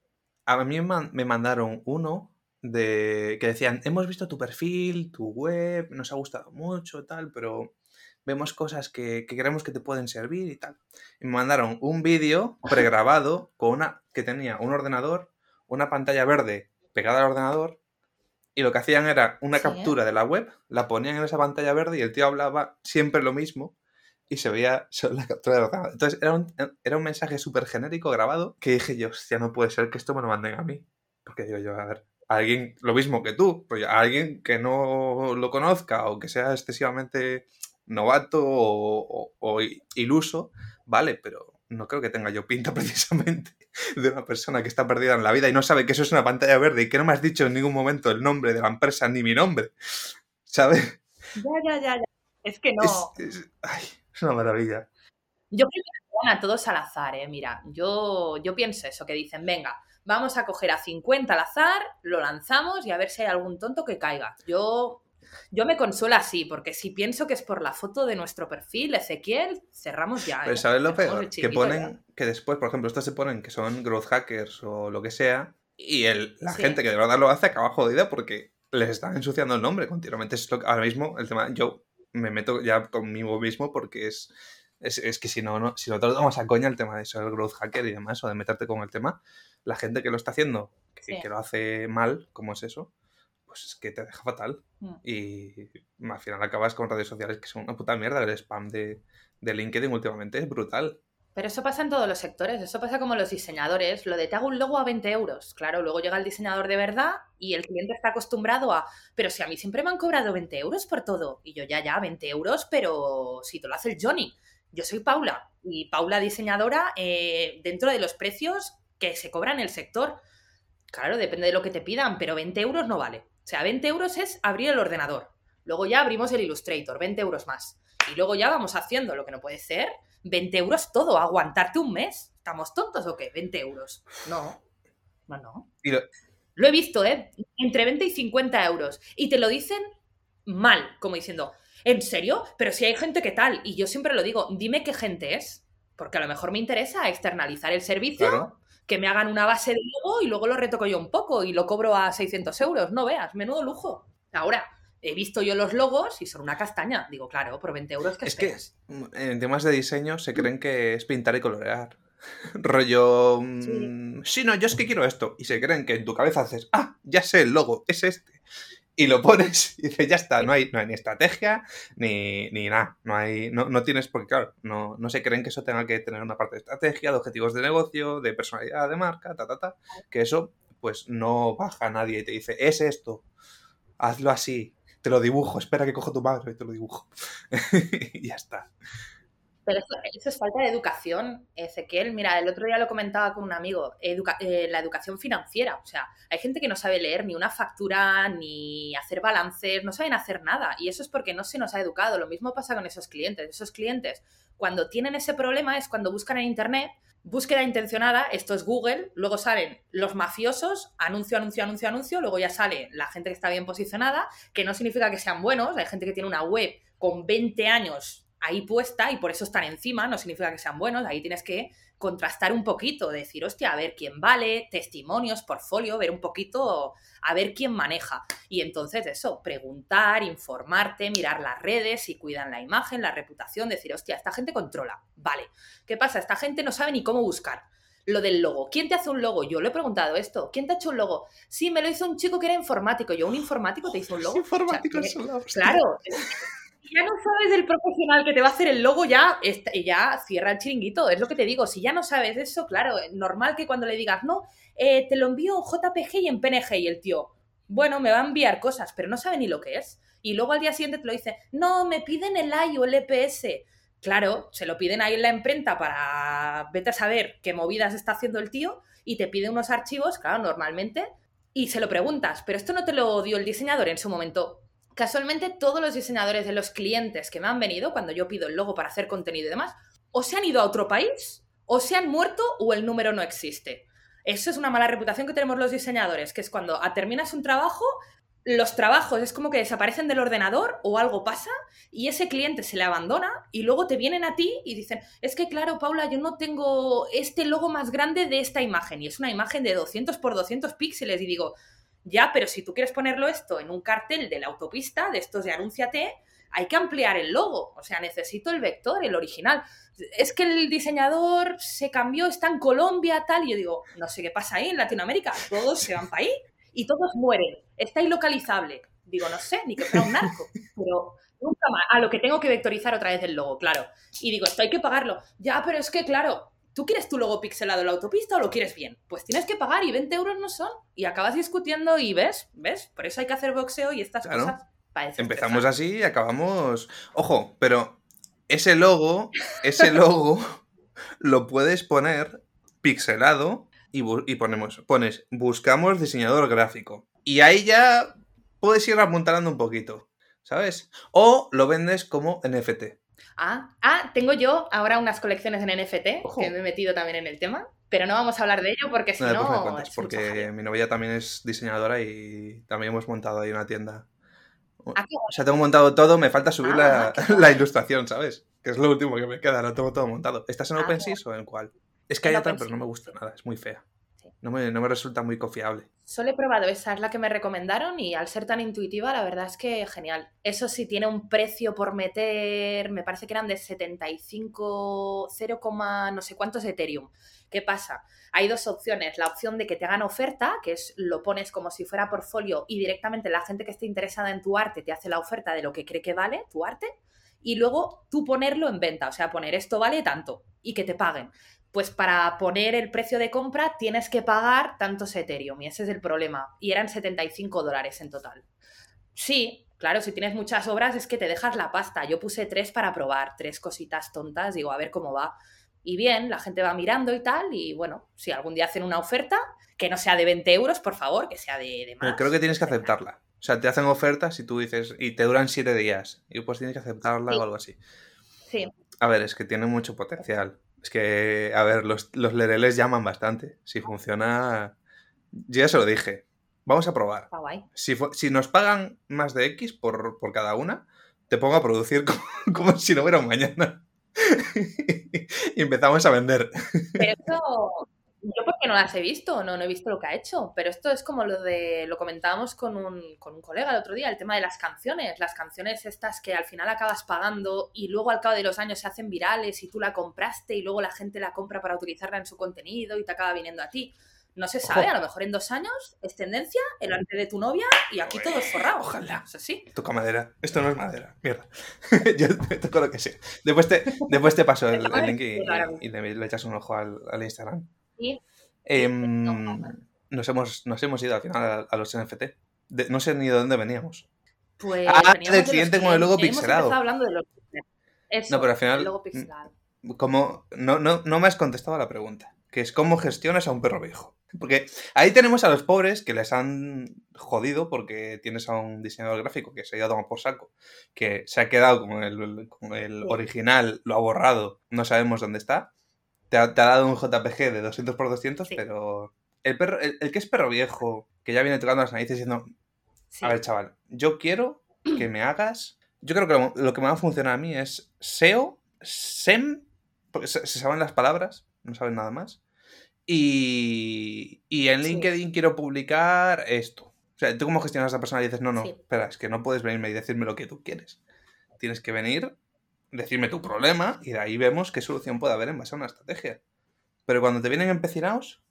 a mí me mandaron uno de que decían, hemos visto tu perfil, tu web, nos ha gustado mucho, tal, pero vemos cosas que, que creemos que te pueden servir y tal. Y me mandaron un vídeo [laughs] pregrabado con una que tenía un ordenador, una pantalla verde pegada al ordenador, y lo que hacían era una Sí, ¿eh? captura de la web, la ponían en esa pantalla verde y el tío hablaba siempre lo mismo y se veía [laughs] solo la captura del ordenador. Entonces era un, era un mensaje súper genérico grabado que dije yo, hostia, no puede ser que esto me lo manden a mí. Porque digo yo, a ver, alguien, lo mismo que tú, pues alguien que no lo conozca o que sea excesivamente novato o, o- o iluso, vale, pero no creo que tenga yo pinta [laughs] precisamente de una persona que está perdida en la vida y no sabe que eso es una pantalla verde y que no me has dicho en ningún momento el nombre de la empresa ni mi nombre, ¿sabes? Ya, ya, ya, ya. Es que no. Es, es- ay, es una maravilla. Yo creo que van a todos al azar, ¿eh? Mira, yo, yo pienso eso, que dicen, venga, vamos a coger a 50 al azar, lo lanzamos y a ver si hay algún tonto que caiga. Yo, yo me consuelo así, porque si pienso que es por la foto de nuestro perfil, Ezequiel, cerramos ya. Pero ¿eh? ¿sabes lo peor? Que ponen, que después, por ejemplo, estos se ponen que son growth hackers o lo que sea, y el, la Sí. gente que de verdad lo hace acaba jodida porque les están ensuciando el nombre continuamente. Es lo que- ahora mismo el tema, yo me meto ya conmigo mismo porque es, es, es que si no, no, si no te lo tomas a coña el tema de el growth hacker y demás, o de meterte con el tema, la gente que lo está haciendo, que, Sí. que lo hace mal, como es eso, pues es que te deja fatal. Mm. Y al final acabas con redes sociales que son una puta mierda. El spam de, de LinkedIn últimamente es brutal. Pero eso pasa en todos los sectores, eso pasa como los diseñadores, lo de te hago un logo a 20 euros. Claro, luego llega el diseñador de verdad y el cliente está acostumbrado a, pero si a mí siempre me han cobrado 20 euros por todo. Y yo ya, ya, 20 euros, pero si te lo hace el Johnny. Yo soy Paula y Paula diseñadora eh, dentro de los precios que se cobran en el sector. Claro, depende de lo que te pidan, pero 20 euros no vale. O sea, 20 euros es abrir el ordenador. Luego ya abrimos el Illustrator, 20 euros más. Y luego ya vamos haciendo lo que no puede ser. 20 euros todo, aguantarte un mes. ¿Estamos tontos o qué? 20 euros. No. No, no. lo... lo he visto, ¿eh? Entre 20 y 50 euros. Y te lo dicen mal, como diciendo, ¿en serio? Pero si hay gente que tal. Y yo siempre lo digo, dime qué gente es. Porque a lo mejor me interesa externalizar el servicio, que me hagan una base de logo y luego lo retoco yo un poco y lo cobro a 600 euros. No veas, menudo lujo. Ahora, he visto yo los logos y son una castaña. Digo, claro, por 20 euros que Es que en temas de diseño se creen que es pintar y colorear. [laughs] Rollo. Mm, sí. no, yo es que quiero esto. Y se creen que en tu cabeza haces, ah, ya sé el logo, es este y lo pones [laughs] y dices, ya está, no hay, no hay ni estrategia ni, ni nada, no hay, no, no, tienes, porque claro, no, no se creen que eso tenga que tener una parte de estrategia, de objetivos de negocio, de personalidad de marca, ta, ta, ta, que eso pues no baja a nadie y te dice, es esto, hazlo así, te lo dibujo, espera que cojo tu madre y te lo dibujo. [laughs] y ya está. Pero eso, es falta de educación, Ezequiel. Mira, el otro día lo comentaba con un amigo, eh, la educación financiera. O sea, hay gente que no sabe leer ni una factura, ni hacer balances, no saben hacer nada. Y eso es porque no se nos ha educado. Lo mismo pasa con esos clientes. Esos clientes, cuando tienen ese problema, es cuando buscan en Internet, búsqueda intencionada, esto es Google, luego salen los mafiosos, anuncio, anuncio, anuncio, anuncio, luego ya sale la gente que está bien posicionada, que no significa que sean buenos, hay gente que tiene una web con 20 años ahí puesta y por eso están encima, no significa que sean buenos, ahí tienes que contrastar un poquito, decir, hostia, a ver quién vale, testimonios, portfolio, ver un poquito, a ver quién maneja. Y entonces eso, preguntar, informarte, mirar las redes, si cuidan la imagen, la reputación, decir, hostia, esta gente controla. Vale, ¿qué pasa? Esta gente no sabe ni cómo buscar. Lo del logo. ¿Quién te hace un logo? Yo le he preguntado esto. ¿Quién te ha hecho un logo? Sí, me lo hizo un chico que era informático. Yo, un informático te hizo un logo. [laughs] Informático Claro, ya no sabes del profesional que te va a hacer el logo, ya, ya cierra el chiringuito. Es lo que te digo. Si ya no sabes eso, claro, normal que cuando le digas, no, eh, te lo envío en JPG y en PNG y el tío, bueno, me va a enviar cosas, pero no sabe ni lo que es. Y luego al día siguiente te lo dice, no, me piden el I o el EPS. Claro, se lo piden ahí en la imprenta para vete a saber qué movidas está haciendo el tío y te pide unos archivos, claro, normalmente, y se lo preguntas, pero esto no te lo dio el diseñador en su momento casualmente todos los diseñadores de los clientes que me han venido cuando yo pido el logo para hacer contenido y demás, o se han ido a otro país, o se han muerto, o el número no existe. Eso es una mala reputación que tenemos los diseñadores, que es cuando terminas un trabajo, los trabajos es como que desaparecen del ordenador o algo pasa y ese cliente se le abandona y luego te vienen a ti y dicen, es que claro, Paula, yo no tengo este logo más grande de esta imagen y es una imagen de 200 por 200 píxeles y digo, ya, pero si tú quieres ponerlo esto en un cartel de la autopista, de estos de Anúnciate, hay que ampliar el logo. O sea, necesito el vector, el original. Es que el diseñador se cambió, está en Colombia, tal. Y yo digo, no sé qué pasa ahí en Latinoamérica. Todos se van para ahí y todos mueren. Está ilocalizable. Digo, no sé, ni que fuera un narco. Pero nunca más. A lo que tengo que vectorizar otra vez el logo, claro. Y digo, esto hay que pagarlo. Ya, pero es que, claro, ¿tú quieres tu logo pixelado en la autopista o lo quieres bien? Pues tienes que pagar y 20 euros no son. Y acabas discutiendo y ves, ¿ves? Por eso hay que hacer boxeo y estas cosas. Empezamos así y acabamos. Ojo, pero ese logo, ese [laughs] logo lo puedes poner pixelado y, y, ponemos, pones, buscamos diseñador gráfico. Y ahí ya puedes ir apuntalando un poquito, ¿sabes? O lo vendes como NFT. Ah, ah, tengo yo ahora unas colecciones en NFT, que me he metido también en el tema, pero no vamos a hablar de ello porque si no... porque mi novia también es diseñadora y también hemos montado ahí una tienda. Ah, o sea, tengo montado todo, me falta subir ah, [laughs] la, ilustración, ¿sabes? Que es lo último que me queda, lo tengo todo montado. ¿Estás en OpenSea o en cuál? Es que hay otra, pero no me gusta nada, es muy fea. No me, no me resulta muy confiable. Solo he probado esa, es la que me recomendaron y al ser tan intuitiva, la verdad es que genial. Eso sí, tiene un precio por meter, me parece que eran de 75, 0, no sé cuántos Ethereum. ¿Qué pasa? Hay dos opciones. La opción de que te hagan oferta, que es lo pones como si fuera portfolio y directamente la gente que esté interesada en tu arte te hace la oferta de lo que cree que vale tu arte. Y luego tú ponerlo en venta, o sea, poner esto vale tanto y que te paguen pues para poner el precio de compra tienes que pagar tantos Ethereum y ese es el problema. Y eran 75 dólares en total. Sí, claro, si tienes muchas obras es que te dejas la pasta. Yo puse tres para probar, tres cositas tontas, digo, a ver cómo va. Y bien, la gente va mirando y tal, y bueno, si algún día hacen una oferta, que no sea de 20 euros, por favor, que sea de, de más. creo que tienes que aceptarla. O sea, te hacen ofertas y tú dices, y te duran siete días, y pues tienes que aceptarla Sí. o algo así. Sí, A ver, es que tiene mucho potencial. Es que, a ver, los, los lereles llaman bastante. Si funciona, yo ya se lo dije. Vamos a probar. está guay. Si, si nos pagan más de X por, por cada una, te pongo a producir [laughs] como, como si no hubiera un mañana. [laughs] y empezamos a vender. Pero esto, yo porque no las he visto, no, no he visto lo que ha hecho, pero esto es como lo de, lo comentábamos con un, con un colega el otro día, el tema de las canciones, las canciones estas que al final acabas pagando y luego al cabo de los años se hacen virales y tú la compraste y luego la gente la compra para utilizarla en su contenido y te acaba viniendo a ti. No se sabe, Ojo. a lo mejor en dos años es tendencia, delante de tu novia y aquí todo es forrado. Ojalá. Eso sí. Toca madera. Esto no es madera. Mierda. [laughs] Yo me toco lo que sea. Después te, después te paso el, el link y, y le, le echas un ojo al, al Instagram. Em, no. nos, hemos, nos hemos ido al final a, a los NFT. De- no sé ni de dónde veníamos. pues Ah, del cliente con el logo pixelado. Hablando de los Eso, No, pero al final- el logo pixelado. Como, no, no, no me has contestado a la pregunta, que es cómo gestionas a un perro viejo. Porque ahí tenemos a los pobres que les han jodido porque tienes a un diseñador gráfico que se ha ido a tomar por saco, que se ha quedado con el, con el Sí. original, lo ha borrado, no sabemos dónde está. Te ha, te ha dado un JPG de 200 por 200, Sí. pero el, perro, el, el que es perro viejo, que ya viene tocando las narices diciendo, Sí. a ver, chaval, yo quiero que me hagas. Yo creo que lo, lo que me va a funcionar a mí es SEO, SEM, porque se, se saben las palabras, no saben nada más. Y, y en Sí. LinkedIn quiero publicar esto. O sea, tú como gestionas a esa persona y dices, no, no, Sí. espera, es que no puedes venirme y decirme lo que tú quieres. Tienes que venir, decirme tu problema y de ahí vemos qué solución puede haber en base a una estrategia. Pero cuando te vienen empecinados,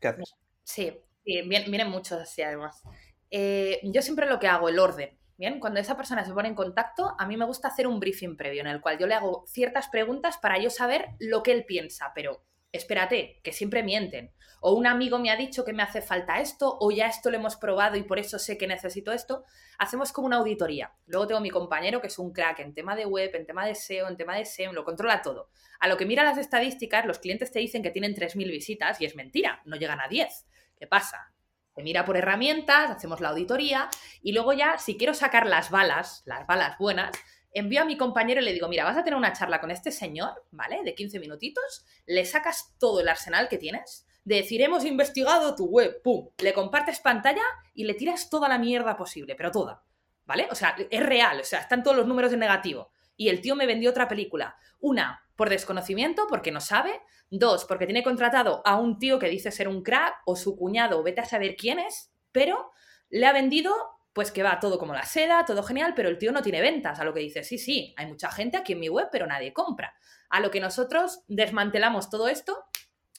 ¿qué haces? Sí, sí, vien- vienen muchos así además. Eh, yo siempre lo que hago, el orden. Bien, cuando esa persona se pone en contacto, a mí me gusta hacer un briefing previo en el cual yo le hago ciertas preguntas para yo saber lo que él piensa, pero espérate, que siempre mienten. O un amigo me ha dicho que me hace falta esto, o ya esto lo hemos probado y por eso sé que necesito esto. Hacemos como una auditoría. Luego tengo mi compañero que es un crack en tema de web, en tema de SEO, en tema de SEM, lo controla todo. A lo que mira las estadísticas, los clientes te dicen que tienen 3.000 visitas y es mentira, no llegan a 10. ¿Qué pasa? Se mira por herramientas, hacemos la auditoría y luego ya, si quiero sacar las balas, las balas buenas, envío a mi compañero y le digo, mira, vas a tener una charla con este señor, ¿vale? De 15 minutitos, le sacas todo el arsenal que tienes, de decir, hemos investigado tu web, pum, le compartes pantalla y le tiras toda la mierda posible, pero toda, ¿vale? O sea, es real, o sea, están todos los números en negativo. Y el tío me vendió otra película. Una, por desconocimiento, porque no sabe. Dos, porque tiene contratado a un tío que dice ser un crack o su cuñado, vete a saber quién es, pero le ha vendido, pues que va todo como la seda, todo genial, pero el tío no tiene ventas. A lo que dice, sí, sí, hay mucha gente aquí en mi web, pero nadie compra. A lo que nosotros desmantelamos todo esto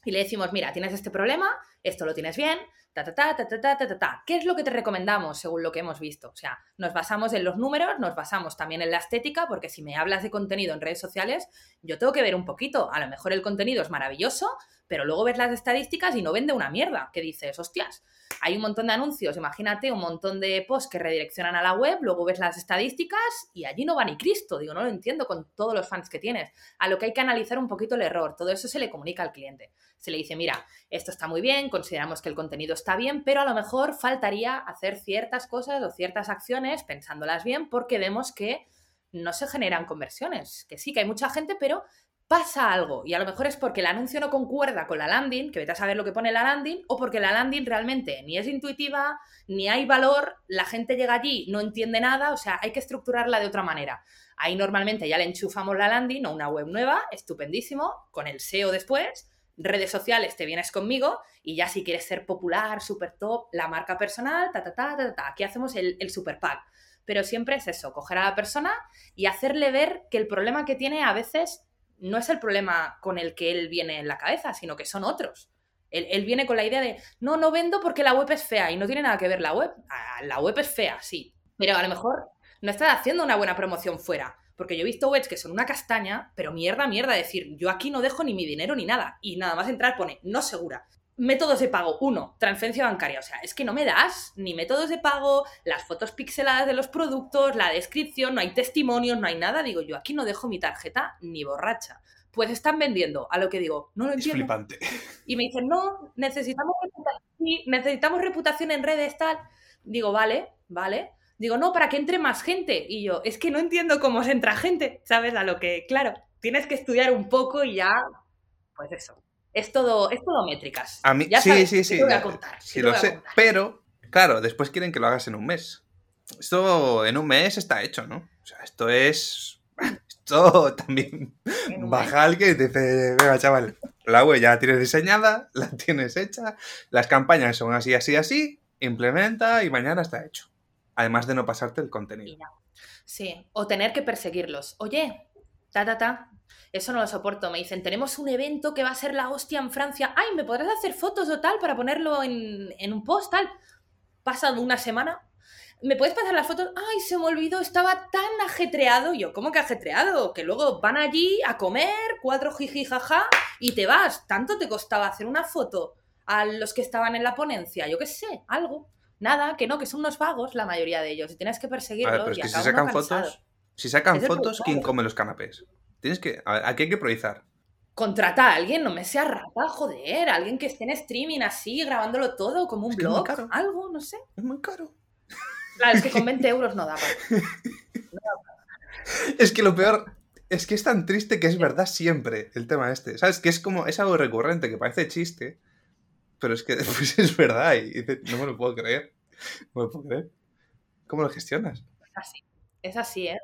y le decimos, mira, tienes este problema, esto lo tienes bien, ¿Qué es lo que te recomendamos según lo que hemos visto? O sea, nos basamos en los números, nos basamos también en la estética, porque si me hablas de contenido en redes sociales, yo tengo que ver un poquito. A lo mejor el contenido es maravilloso, pero luego ves las estadísticas y no vende una mierda. Que dices, hostias, hay un montón de anuncios, imagínate un montón de posts que redireccionan a la web, luego ves las estadísticas y allí no va ni Cristo. Digo, no lo entiendo con todos los fans que tienes. A lo que hay que analizar un poquito el error. Todo eso se le comunica al cliente. Se le dice, mira, esto está muy bien, consideramos que el contenido está bien, pero a lo mejor faltaría hacer ciertas cosas o ciertas acciones pensándolas bien porque vemos que no se generan conversiones. Que sí, que hay mucha gente, pero pasa algo. Y a lo mejor es porque el anuncio no concuerda con la landing, que vete a saber lo que pone la landing, o porque la landing realmente ni es intuitiva, ni hay valor, la gente llega allí, no entiende nada, o sea, hay que estructurarla de otra manera. Ahí normalmente ya le enchufamos la landing o una web nueva, estupendísimo, con el SEO después, redes sociales te vienes conmigo y ya si quieres ser popular, super top, la marca personal, ta, ta, ta, ta, ta. Aquí hacemos el, el super pack. Pero siempre es eso, coger a la persona y hacerle ver que el problema que tiene a veces no es el problema con el que él viene en la cabeza, sino que son otros. Él, él, viene con la idea de, no, no vendo porque la web es fea y no tiene nada que ver la web. La web es fea, sí, pero a lo mejor no estás haciendo una buena promoción fuera. Porque yo he visto webs que son una castaña, pero mierda, mierda, decir, yo aquí no dejo ni mi dinero ni nada. Y nada más entrar pone, no segura. Métodos de pago. Uno, transferencia bancaria. O sea, es que no me das ni métodos de pago, las fotos pixeladas de los productos, la descripción, no hay testimonios, no hay nada. Digo, yo aquí no dejo mi tarjeta ni borracha. Pues están vendiendo. A lo que digo, no lo entiendo. Es flipante. Y me dicen, no, necesitamos reputación, necesitamos reputación en redes, tal. Digo, vale, vale. Digo, no, para que entre más gente. Y yo, es que no entiendo cómo se entra gente, ¿sabes? A lo que, claro, tienes que estudiar un poco y ya, pues eso. Es todo, es todo métricas. A mí, Ya sí, sabes, sí, ¿qué sí. te voy a contar? sí ¿Qué te lo sé. contar? Pero, claro, después quieren que lo hagas en un mes. Esto en un mes está hecho, ¿no? O sea, esto es. Esto [laughs] también. Baja alguien y te dice: Venga, chaval, la web ya la tienes diseñada, la tienes hecha, las campañas son así, así, así, implementa y mañana está hecho. Además de no pasarte el contenido. Sí, o tener que perseguirlos. Oye, ta, ta, ta. Eso no lo soporto. Me dicen, tenemos un evento que va a ser la hostia en Francia. Ay, ¿me podrás hacer fotos o tal para ponerlo en, en un post tal? Pasa una semana. ¿Me puedes pasar las fotos? Ay, se me olvidó, estaba tan ajetreado. Yo, ¿cómo que ajetreado? Que luego van allí a comer, cuatro jiji jaja, y te vas. ¿Tanto te costaba hacer una foto a los que estaban en la ponencia? Yo qué sé, algo. Nada, que no, que son unos vagos la mayoría de ellos y tienes que A perseguirlos ver, pero es y que si sacan cansado. fotos. Si sacan Es fotos, ¿quién come los canapés? Tienes que. a ver, aquí hay que priorizar. Contrata a alguien, no me sea rata, joder, alguien que esté en streaming así, grabándolo todo como un Es que es muy blog, caro. algo, no sé. Es muy caro. Claro, es que con [laughs] 20 euros no da para. Es que lo peor es que es tan triste que es verdad siempre el tema este. ¿Sabes? Que es como, es algo recurrente, que parece chiste, pero es que [laughs] después es verdad y no me lo puedo creer. No me lo puedo creer. ¿Cómo lo gestionas? Es así, es así, ¿eh?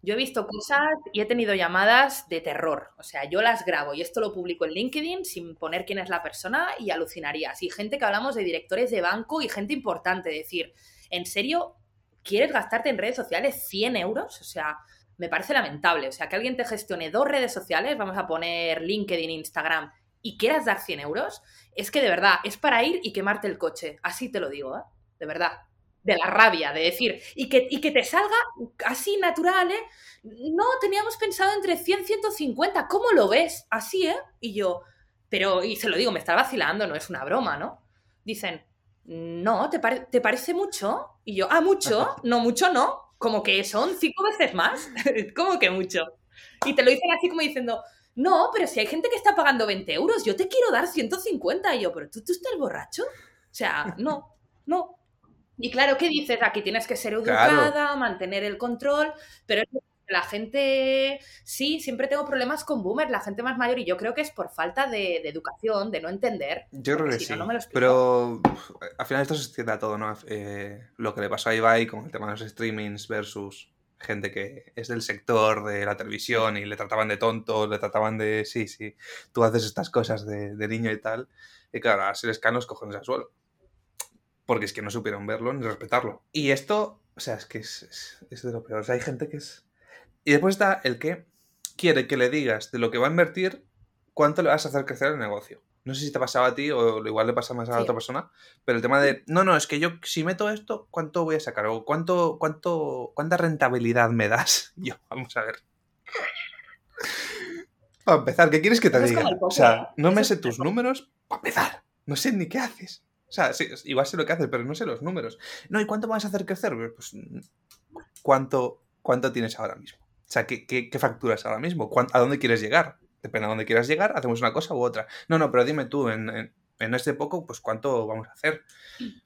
Yo he visto cosas y he tenido llamadas de terror. O sea, yo las grabo y esto lo publico en LinkedIn sin poner quién es la persona y alucinarías. Y gente que hablamos de directores de banco y gente importante. Decir, ¿en serio quieres gastarte en redes sociales 100 euros? O sea, me parece lamentable. O sea, que alguien te gestione dos redes sociales, vamos a poner LinkedIn, Instagram, y quieras dar 100 euros, es que de verdad es para ir y quemarte el coche. Así te lo digo, ¿eh? De verdad de la rabia, de decir, y que, y que te salga así natural, ¿eh? No, teníamos pensado entre 100 y 150, ¿cómo lo ves? Así, ¿eh? Y yo, pero, y se lo digo, me está vacilando, no es una broma, ¿no? Dicen, no, ¿te, pare- ¿te parece mucho? Y yo, ah, mucho, [laughs] no, mucho no, como que son cinco veces más, [laughs] ¿cómo que mucho? Y te lo dicen así como diciendo, no, pero si hay gente que está pagando 20 euros, yo te quiero dar 150. Y yo, pero tú, tú estás borracho. O sea, no, no. Y claro, ¿qué dices? Aquí tienes que ser educada, Claro. mantener el control, pero la gente, sí, siempre tengo problemas con boomers, la gente más mayor, y yo creo que es por falta de, de educación, de no entender. Yo creo que si sí. no, no me lo explico. pero al final esto se extiende a todo, ¿no? Eh, lo que le pasó a Ibai con el tema de los streamings versus gente que es del sector de la televisión y le trataban de tonto, le trataban de, sí, sí, tú haces estas cosas de, de niño y tal. Y claro, ahora se les caen los cojones al suelo. Porque es que no supieron verlo ni respetarlo. Y esto, o sea, es que es, es, es de lo peor. O sea, hay gente que es... Y después está el que quiere que le digas de lo que va a invertir cuánto le vas a hacer crecer el negocio. No sé si te pasaba a ti o igual le pasa más a la Sí. otra persona, pero el tema de, no, no, es que yo si meto esto, ¿cuánto voy a sacar? O cuánto, cuánto, ¿cuánta rentabilidad me das? [laughs] Yo, vamos a ver. [laughs] Para empezar, ¿qué quieres que te diga? O sea, no me sé tus números para empezar. No sé ni qué haces. O sea, sí, igual sé lo que haces, pero no sé los números. No, ¿y cuánto vas a hacer crecer? Pues, ¿cuánto, cuánto tienes ahora mismo? O sea, ¿qué, qué, qué facturas ahora mismo? ¿Cuán- ¿A dónde quieres llegar? Depende a dónde quieras llegar, hacemos una cosa u otra. No, no, pero dime tú, en, en, este poco, pues cuánto vamos a hacer.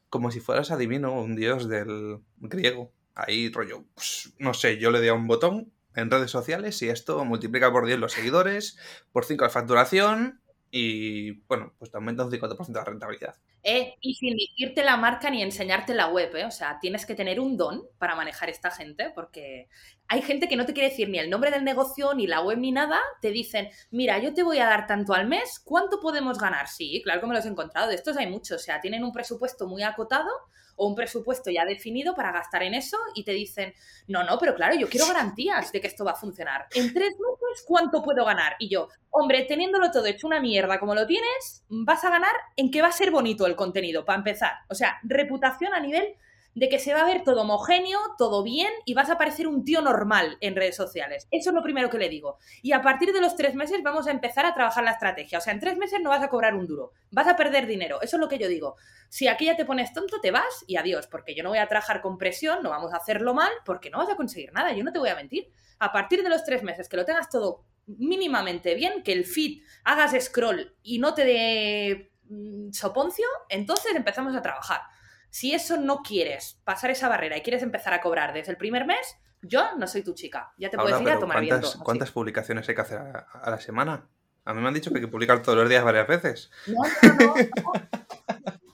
Como si fueras adivino, un dios del griego. Ahí, rollo, pues, no sé, yo le doy a un botón en redes sociales y esto multiplica por 10 los seguidores, por 5 la facturación y, bueno, pues te aumenta un 50% la rentabilidad. Eh, y sin decirte la marca ni enseñarte la web, ¿eh? O sea, tienes que tener un don para manejar esta gente, porque hay gente que no te quiere decir ni el nombre del negocio, ni la web, ni nada. Te dicen, mira, yo te voy a dar tanto al mes, ¿cuánto podemos ganar? Sí, claro que me los he encontrado. De estos hay muchos. O sea, tienen un presupuesto muy acotado o un presupuesto ya definido para gastar en eso y te dicen, no, no, pero claro, yo quiero garantías de que esto va a funcionar. En tres meses, ¿cuánto puedo ganar? Y yo, hombre, teniéndolo todo hecho una mierda como lo tienes, vas a ganar en que va a ser bonito el contenido, para empezar. O sea, reputación a nivel de que se va a ver todo homogéneo, todo bien y vas a parecer un tío normal en redes sociales. Eso es lo primero que le digo. Y a partir de los tres meses vamos a empezar a trabajar la estrategia. O sea, en tres meses no vas a cobrar un duro, vas a perder dinero. Eso es lo que yo digo. Si aquí ya te pones tonto, te vas y adiós, porque yo no voy a trabajar con presión, no vamos a hacerlo mal, porque no vas a conseguir nada. Yo no te voy a mentir. A partir de los tres meses que lo tengas todo mínimamente bien, que el feed hagas scroll y no te dé mm, soponcio, entonces empezamos a trabajar. Si eso no quieres pasar esa barrera y quieres empezar a cobrar desde el primer mes, yo no soy tu chica. Ya te Paula, puedes ir a tomar ¿cuántas, viento. ¿cuántas publicaciones hay que hacer a, a la semana? A mí me han dicho que hay que publicar todos los días varias veces. No, no, no.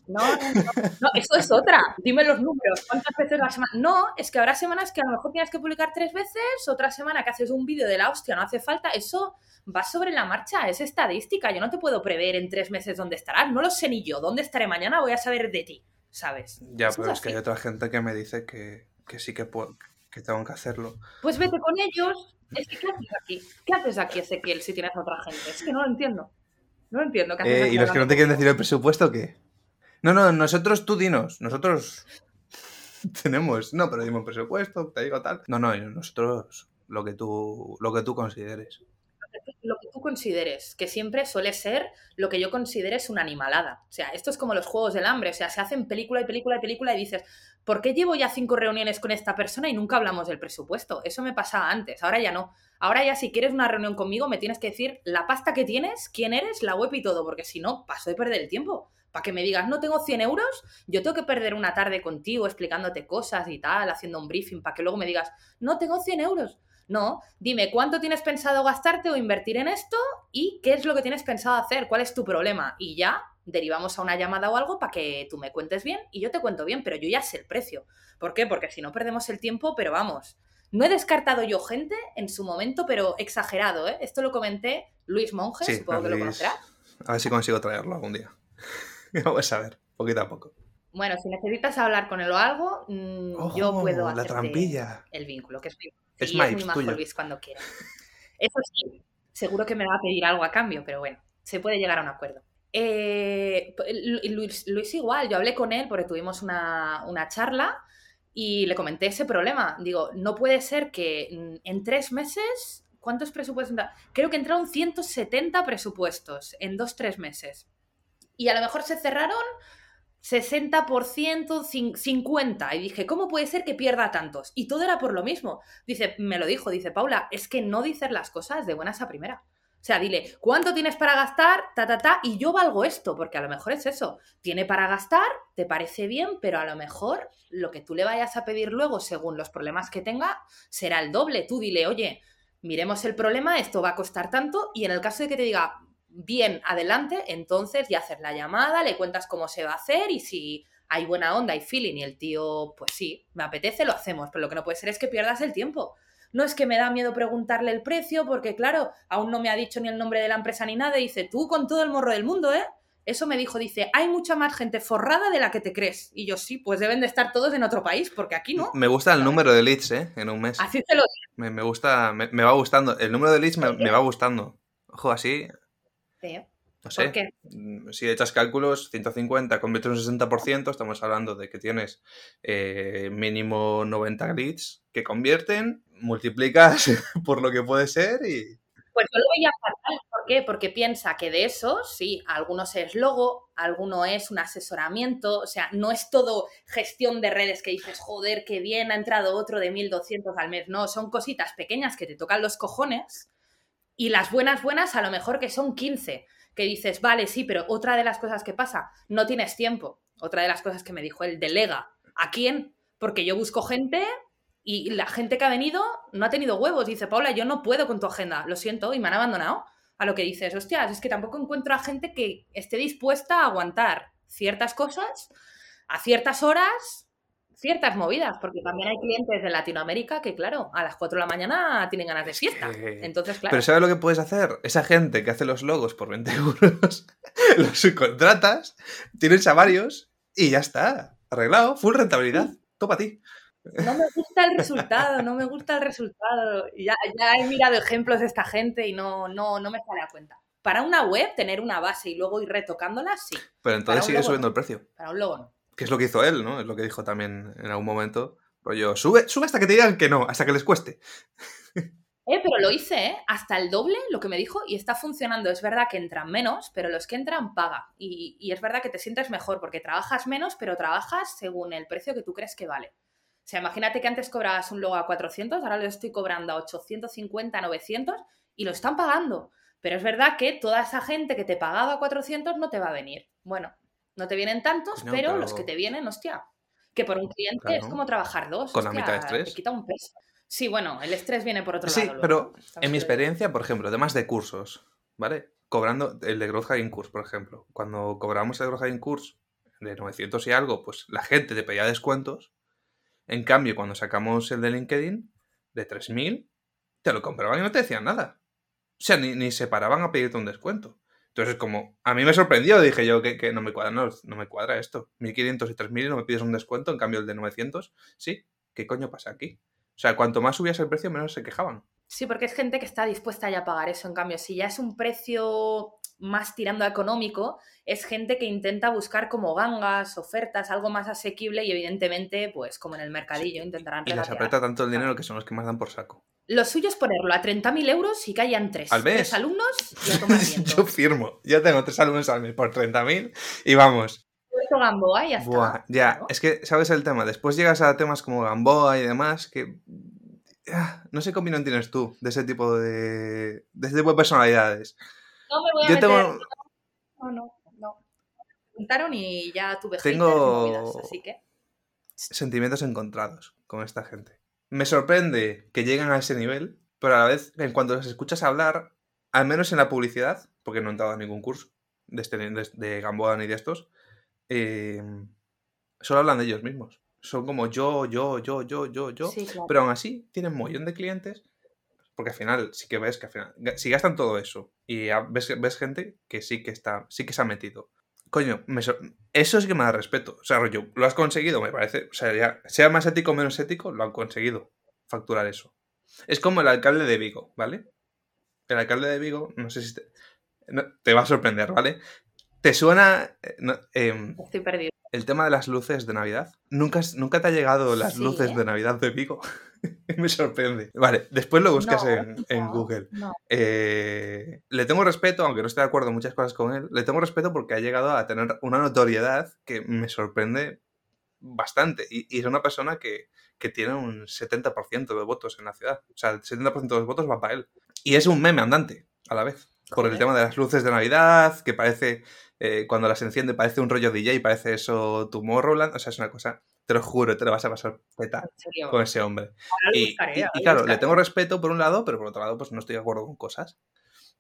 No, no, no, no. No, eso es otra. Dime los números. ¿Cuántas veces a la semana? No, es que habrá semanas que a lo mejor tienes que publicar tres veces, otra semana que haces un vídeo de la hostia, no hace falta. Eso va sobre la marcha, es estadística. Yo no te puedo prever en tres meses dónde estarás. No lo sé ni yo. ¿Dónde estaré mañana? Voy a saber de ti, ¿sabes? Ya, pero es que hay otra gente que me dice que, que sí que, puedo, que tengo que hacerlo. Pues vete con ellos. Es que, ¿qué haces aquí? ¿Qué haces aquí, Ezequiel, si tienes a otra gente? Es que no lo entiendo. No lo entiendo. ¿Qué haces Eh, aquí ¿Y los que no te quieren decir el presupuesto qué? No, no, nosotros tú dinos. Nosotros [laughs] tenemos. No, pero dime un presupuesto, te digo tal. No, no, nosotros lo que tú, lo que tú consideres. lo consideres, que siempre suele ser lo que yo considere es una animalada. O sea, esto es como los juegos del hambre, o sea, se hacen película y película y película y dices, ¿por qué llevo ya cinco reuniones con esta persona y nunca hablamos del presupuesto? Eso me pasaba antes, ahora ya no. Ahora ya si quieres una reunión conmigo me tienes que decir la pasta que tienes, quién eres, la web y todo, porque si no, paso de perder el tiempo. Para que me digas, no tengo 100 euros, yo tengo que perder una tarde contigo explicándote cosas y tal, haciendo un briefing, para que luego me digas, no tengo 100 euros. No, dime cuánto tienes pensado gastarte o invertir en esto y qué es lo que tienes pensado hacer, cuál es tu problema. Y ya derivamos a una llamada o algo para que tú me cuentes bien y yo te cuento bien, pero yo ya sé el precio. ¿Por qué? Porque si no perdemos el tiempo, pero vamos. No he descartado yo gente en su momento, pero exagerado, ¿eh? Esto lo comenté Luis Monge, Sí, supongo que lo Luis. conocerás. A ver si consigo traerlo algún día. [laughs] Vamos a ver, poquito a poco. Bueno, si necesitas hablar con él o algo, mm, yo Ojo, puedo trampilla. el vínculo, que es muy, Es sí, es muy majo tuyo. Luis cuando quiera. Eso sí, seguro que me va a pedir algo a cambio, pero bueno, se puede llegar a un acuerdo. Eh, Luis, Luis igual, yo hablé con él porque tuvimos una, una charla y le comenté ese problema. Digo, no puede ser que en tres meses, ¿cuántos presupuestos? entra- Creo que entraron 170 presupuestos en dos, tres meses. Y a lo mejor se cerraron 60%, cin- 50%. Y dije, ¿cómo puede ser que pierda tantos? Y todo era por lo mismo. Dice, me lo dijo, dice, Paula, es que no dices las cosas de buenas a primera. O sea, dile, ¿cuánto tienes para gastar? Ta, ta, ta, y yo valgo esto, porque a lo mejor es eso. Tiene para gastar, te parece bien, pero a lo mejor lo que tú le vayas a pedir luego, según los problemas que tenga, será el doble. Tú dile, oye, miremos el problema, esto va a costar tanto, y en el caso de que te diga, bien, adelante, entonces ya haces la llamada, le cuentas cómo se va a hacer y si hay buena onda y feeling y el tío, pues sí, me apetece, lo hacemos, pero lo que no puede ser es que pierdas el tiempo. No es que me da miedo preguntarle el precio porque, claro, aún no me ha dicho ni el nombre de la empresa ni nada. y Dice, tú con todo el morro del mundo, ¿eh? Eso me dijo, dice, hay mucha más gente forrada de la que te crees. Y yo sí, pues deben de estar todos en otro país, porque aquí no. Me gusta el número de leads, ¿eh? En un mes. Así te lo Me, me gusta, me, me va gustando. El número de leads me, me va gustando. Ojo, así, no sé. ¿Por qué? Mm, Si echas cálculos, 150 convierte un 60%, estamos hablando de que tienes eh, mínimo 90 leads que convierten, multiplicas [laughs] por lo que puede ser y... Pues yo lo veía fatal. ¿Por qué? Porque piensa que de esos, sí, algunos es logo, alguno es un asesoramiento, o sea, no es todo gestión de redes que dices, joder, qué bien, ha entrado otro de 1200 al mes. No, son cositas pequeñas que te tocan los cojones y las buenas, buenas, a lo mejor que son 15, que dices, vale, sí, pero otra de las cosas que pasa, no tienes tiempo. Otra de las cosas que me dijo él, delega. ¿A quién? Porque yo busco gente y la gente que ha venido no ha tenido huevos. Dice, Paula, yo no puedo con tu agenda, lo siento, y me han abandonado. A lo que dices, hostias, es que tampoco encuentro a gente que esté dispuesta a aguantar ciertas cosas a ciertas horas, ciertas movidas, porque también hay clientes de Latinoamérica que, claro, a las 4 de la mañana tienen ganas de fiesta. Entonces, claro. Pero ¿sabes lo que puedes hacer? Esa gente que hace los logos por 20 [laughs] euros, los subcontratas, tienes a varios y ya está. Arreglado, full rentabilidad. Toma a ti. No me gusta el resultado, no me gusta el resultado. Ya, ya he mirado ejemplos de esta gente y no, no, no me sale a cuenta. Para una web, tener una base y luego ir retocándola, sí. Pero entonces sigue subiendo ¿no? el precio. Para un logo no. Que es lo que hizo él, ¿no? Es lo que dijo también en algún momento. Rollo, sube, sube hasta que te digan que no, hasta que les cueste. [laughs] Eh, pero lo hice, ¿eh? Hasta el doble, lo que me dijo, y está funcionando. Es verdad que entran menos, pero los que entran paga. Y, es verdad que te sientes mejor porque trabajas menos, pero trabajas según el precio que tú crees que vale. O sea, imagínate que antes cobrabas un logo a 400, ahora lo estoy cobrando a 850, 900 y lo están pagando. Pero es verdad que toda esa gente que te pagaba a 400 no te va a venir. Bueno, No te vienen tantos, No, pero, los que te vienen, hostia. Que por un cliente Claro. es como trabajar dos. Con la mitad de estrés. Te quita un peso. Sí, bueno, el estrés viene por otro Sí, lado. luego, pero en mi experiencia, por ejemplo, temas de cursos, ¿vale? Cobrando el de Growth Hacking Course, por ejemplo. Cuando cobramos el Growth Hacking Course de 900 y algo, pues la gente te pedía descuentos. En cambio, cuando sacamos el de LinkedIn de 3000, te lo compraban y no te decían nada. O sea, ni, ni se paraban a pedirte un descuento. Entonces, como a mí me sorprendió, dije yo que, que no me cuadra, no, no me cuadra esto. 1500 y 3000 y no me pides un descuento, en cambio el de 900, sí. ¿Qué coño pasa aquí? O sea, cuanto más subías el precio, menos se quejaban. Sí, porque es gente que está dispuesta ya a pagar eso. En cambio, si ya es un precio más tirando a económico, es gente que intenta buscar como gangas, ofertas, algo más asequible y evidentemente, pues como en el mercadillo, intentarán Y les aprieta tanto el dinero que son los que más dan por saco. Lo suyo es ponerlo a 30.000 euros y que hayan tres. ¿Al mes? Tres alumnos y a. [laughs] Yo firmo. Yo tengo tres alumnos al mes por 30.000 y vamos. Gamboa y ya está. Buah, ya. Es que, ¿sabes el tema? Después llegas a temas como Gamboa y demás que... ah, No sé qué opinión tienes tú de ese tipo de... de ese tipo de personalidades. No me voy a Yo meter. tengo... No, no, no. Me preguntaron y ya tuve Tengo- movidas, así que. sentimientos encontrados con esta gente. Me sorprende que lleguen a ese nivel, pero a la vez, en cuanto los escuchas hablar, al menos en la publicidad, porque no he entrado a ningún curso de, este, de, de Gamboa ni de estos, eh, solo hablan de ellos mismos. Son como yo, yo, yo, yo, yo, yo. Sí, claro. Pero aún así tienen un de clientes. Porque al final, sí que ves que al final. Si gastan todo eso y ves, ves gente que sí que está. Sí que se ha metido. Coño, me eso sí que me da respeto. O sea, rollo, lo has conseguido, me parece. O sea, ya, sea más ético o menos ético, lo han conseguido. Facturar eso. Es como el alcalde de Vigo, ¿vale? El alcalde de Vigo, no sé si te, no- te va a sorprender, ¿vale? ¿Te suena eh, no, em, Estoy perdido. el tema de las luces de Navidad? ¿Nunca, nunca te ha llegado las Sí, luces ¿eh? de Navidad de Vigo? [laughs] Me sorprende. Vale, después lo buscas No, en, Google. No. Eh, le tengo respeto, aunque no esté de acuerdo en muchas cosas con él, le tengo respeto porque ha llegado a tener una notoriedad que me sorprende bastante. Y, y es una persona que, que tiene un 70% de votos en la ciudad. O sea, el 70% de los votos va para él. Y es un meme andante a la vez. Por el tema de las luces de Navidad, que parece, eh, cuando las enciende, parece un rollo DJ, parece eso Tomorrowland. O sea, es una cosa, te lo juro, te lo vas a pasar serio. con ese hombre. Y, buscaré, y- claro, le tengo respeto por un lado, pero por otro lado, pues no estoy de acuerdo con cosas.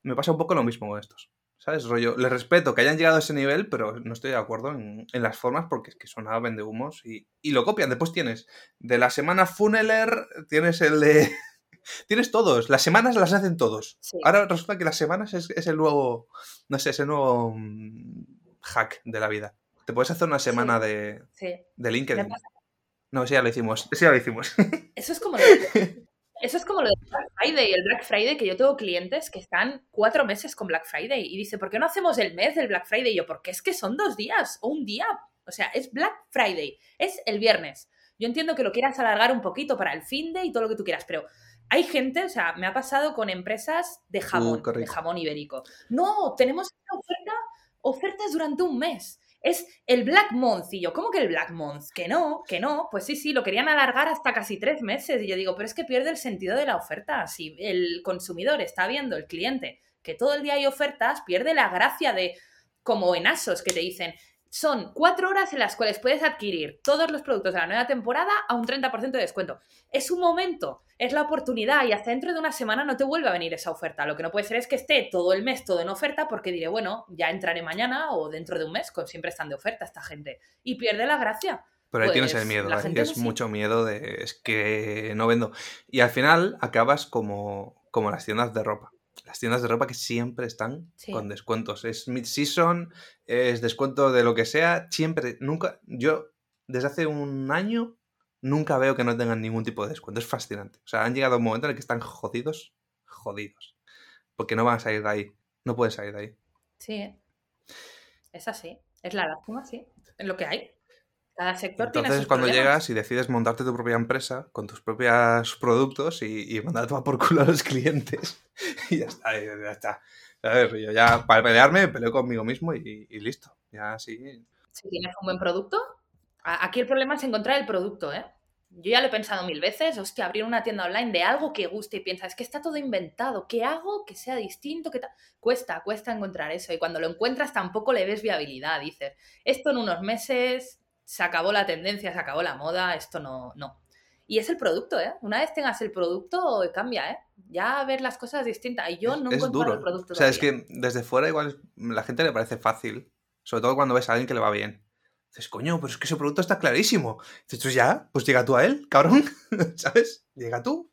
Me pasa un poco lo mismo con estos. ¿Sabes? Rollo, les respeto que hayan llegado a ese nivel, pero no estoy de acuerdo en, en las formas porque es que son a vendehumos y, y lo copian. Después tienes de la semana Funeler, tienes el de. [laughs] tienes todos. Las semanas las hacen todos. Sí. Ahora resulta que las semanas es, es el nuevo. No sé, es el nuevo mm, hack de la vida. Te puedes hacer una semana de, Sí. de LinkedIn. No, sí, ya lo hicimos. Sí, ya lo hicimos. [laughs] Eso es como lo de, [laughs] eso es como lo de Black Friday. El Black Friday, que yo tengo clientes que están cuatro meses con Black Friday y dice, ¿por qué no hacemos el mes del Black Friday? Y yo, porque es que son dos días o un día. O sea, es Black Friday, es el viernes. Yo entiendo que lo quieras alargar un poquito para el fin de y todo lo que tú quieras, pero hay gente, o sea, me ha pasado con empresas de jamón, de jamón ibérico. No, tenemos esta oferta, ofertas durante un mes. Es el Black Month. Y yo, ¿cómo que el Black Month? Que no, que no. Pues sí, sí, lo querían alargar hasta casi tres meses. Y yo digo, pero es que pierde el sentido de la oferta. Si el consumidor está viendo, el cliente, que todo el día hay ofertas, pierde la gracia de, como en Asos, que te dicen, son cuatro horas en las cuales puedes adquirir todos los productos de la nueva temporada a un 30% de descuento. Es un momento, es la oportunidad y hasta dentro de una semana no te vuelve a venir esa oferta. Lo que no puede ser es que esté todo el mes todo en oferta porque diré, bueno, ya entraré mañana o dentro de un mes, con siempre están de oferta esta gente. Y pierde la gracia. Pero ahí tienes Pues, el miedo, la ahí gente es sí. mucho miedo de es que no vendo. Y al final acabas como, como las tiendas de ropa. Las tiendas de ropa que siempre están Sí. con descuentos. Es mid-season, es descuento de lo que sea, siempre, nunca, yo desde hace un año nunca veo que no tengan ningún tipo de descuento. Es fascinante. O sea, han llegado a un momento en el que están jodidos, jodidos. Porque no van a salir de ahí. No pueden salir de ahí. Sí, es así. Es la lástima, sí. Es lo que hay. Cada sector tiene Entonces sus cuando problemas. llegas y decides montarte tu propia empresa con tus propios productos y, y mandar a tomar por culo a los clientes [laughs] y ya está, ya está. ¿Sabes? Yo ya para pelearme me peleo conmigo mismo y, y listo. Ya sí. Si tienes un buen producto, aquí el problema es encontrar el producto, ¿eh? Yo ya lo he pensado mil veces, hostia, abrir una tienda online de algo que guste y piensas, es que está todo inventado, ¿qué hago que sea distinto? que Cuesta, cuesta encontrar eso y cuando lo encuentras tampoco le ves viabilidad, dices, esto en unos meses se acabó la tendencia, se acabó la moda, esto no, no. Y es el producto, ¿eh? Una vez tengas el producto, cambia, ¿eh? Ya ver las cosas distintas. Y yo no es duro. el producto. O sea, es que desde fuera igual la gente le parece fácil. Sobre todo cuando ves a alguien que le va bien. Dices, coño, pero es que ese producto está clarísimo. Dices, pues ya, pues llega tú a él, cabrón. [laughs] ¿Sabes? Llega tú.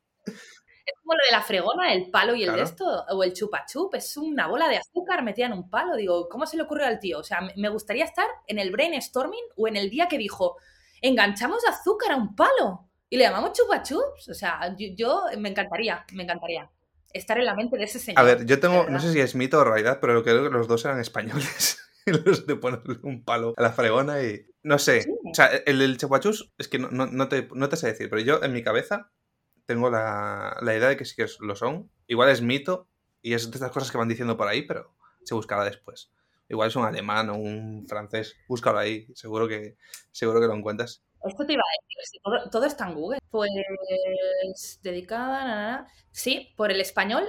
Es como lo de la fregona, el palo y el de esto, o el chupa chup, es una bola de azúcar metida en un palo. Digo, ¿cómo se le ocurre al tío? O sea, me gustaría estar en el brainstorming o en el día que dijo, enganchamos azúcar a un palo y le llamamos chupa chups. O sea, yo, me encantaría, me encantaría estar en la mente de ese señor. A ver, yo tengo, no sé si es mito o realidad, pero creo que los dos eran españoles. [laughs] los de ponerle un palo a la fregona y. No sé. O sea, el del chupachups es que no, no, te, no te sé decir, pero yo en mi cabeza tengo la, la, idea de que sí que lo son. Igual es mito y es de estas cosas que van diciendo por ahí, pero se buscará después. Igual es un alemán o un francés. Búscalo ahí, seguro que, seguro que lo encuentras. Esto te iba a decir, todo, está en Google. Pues dedicada, sí, por el español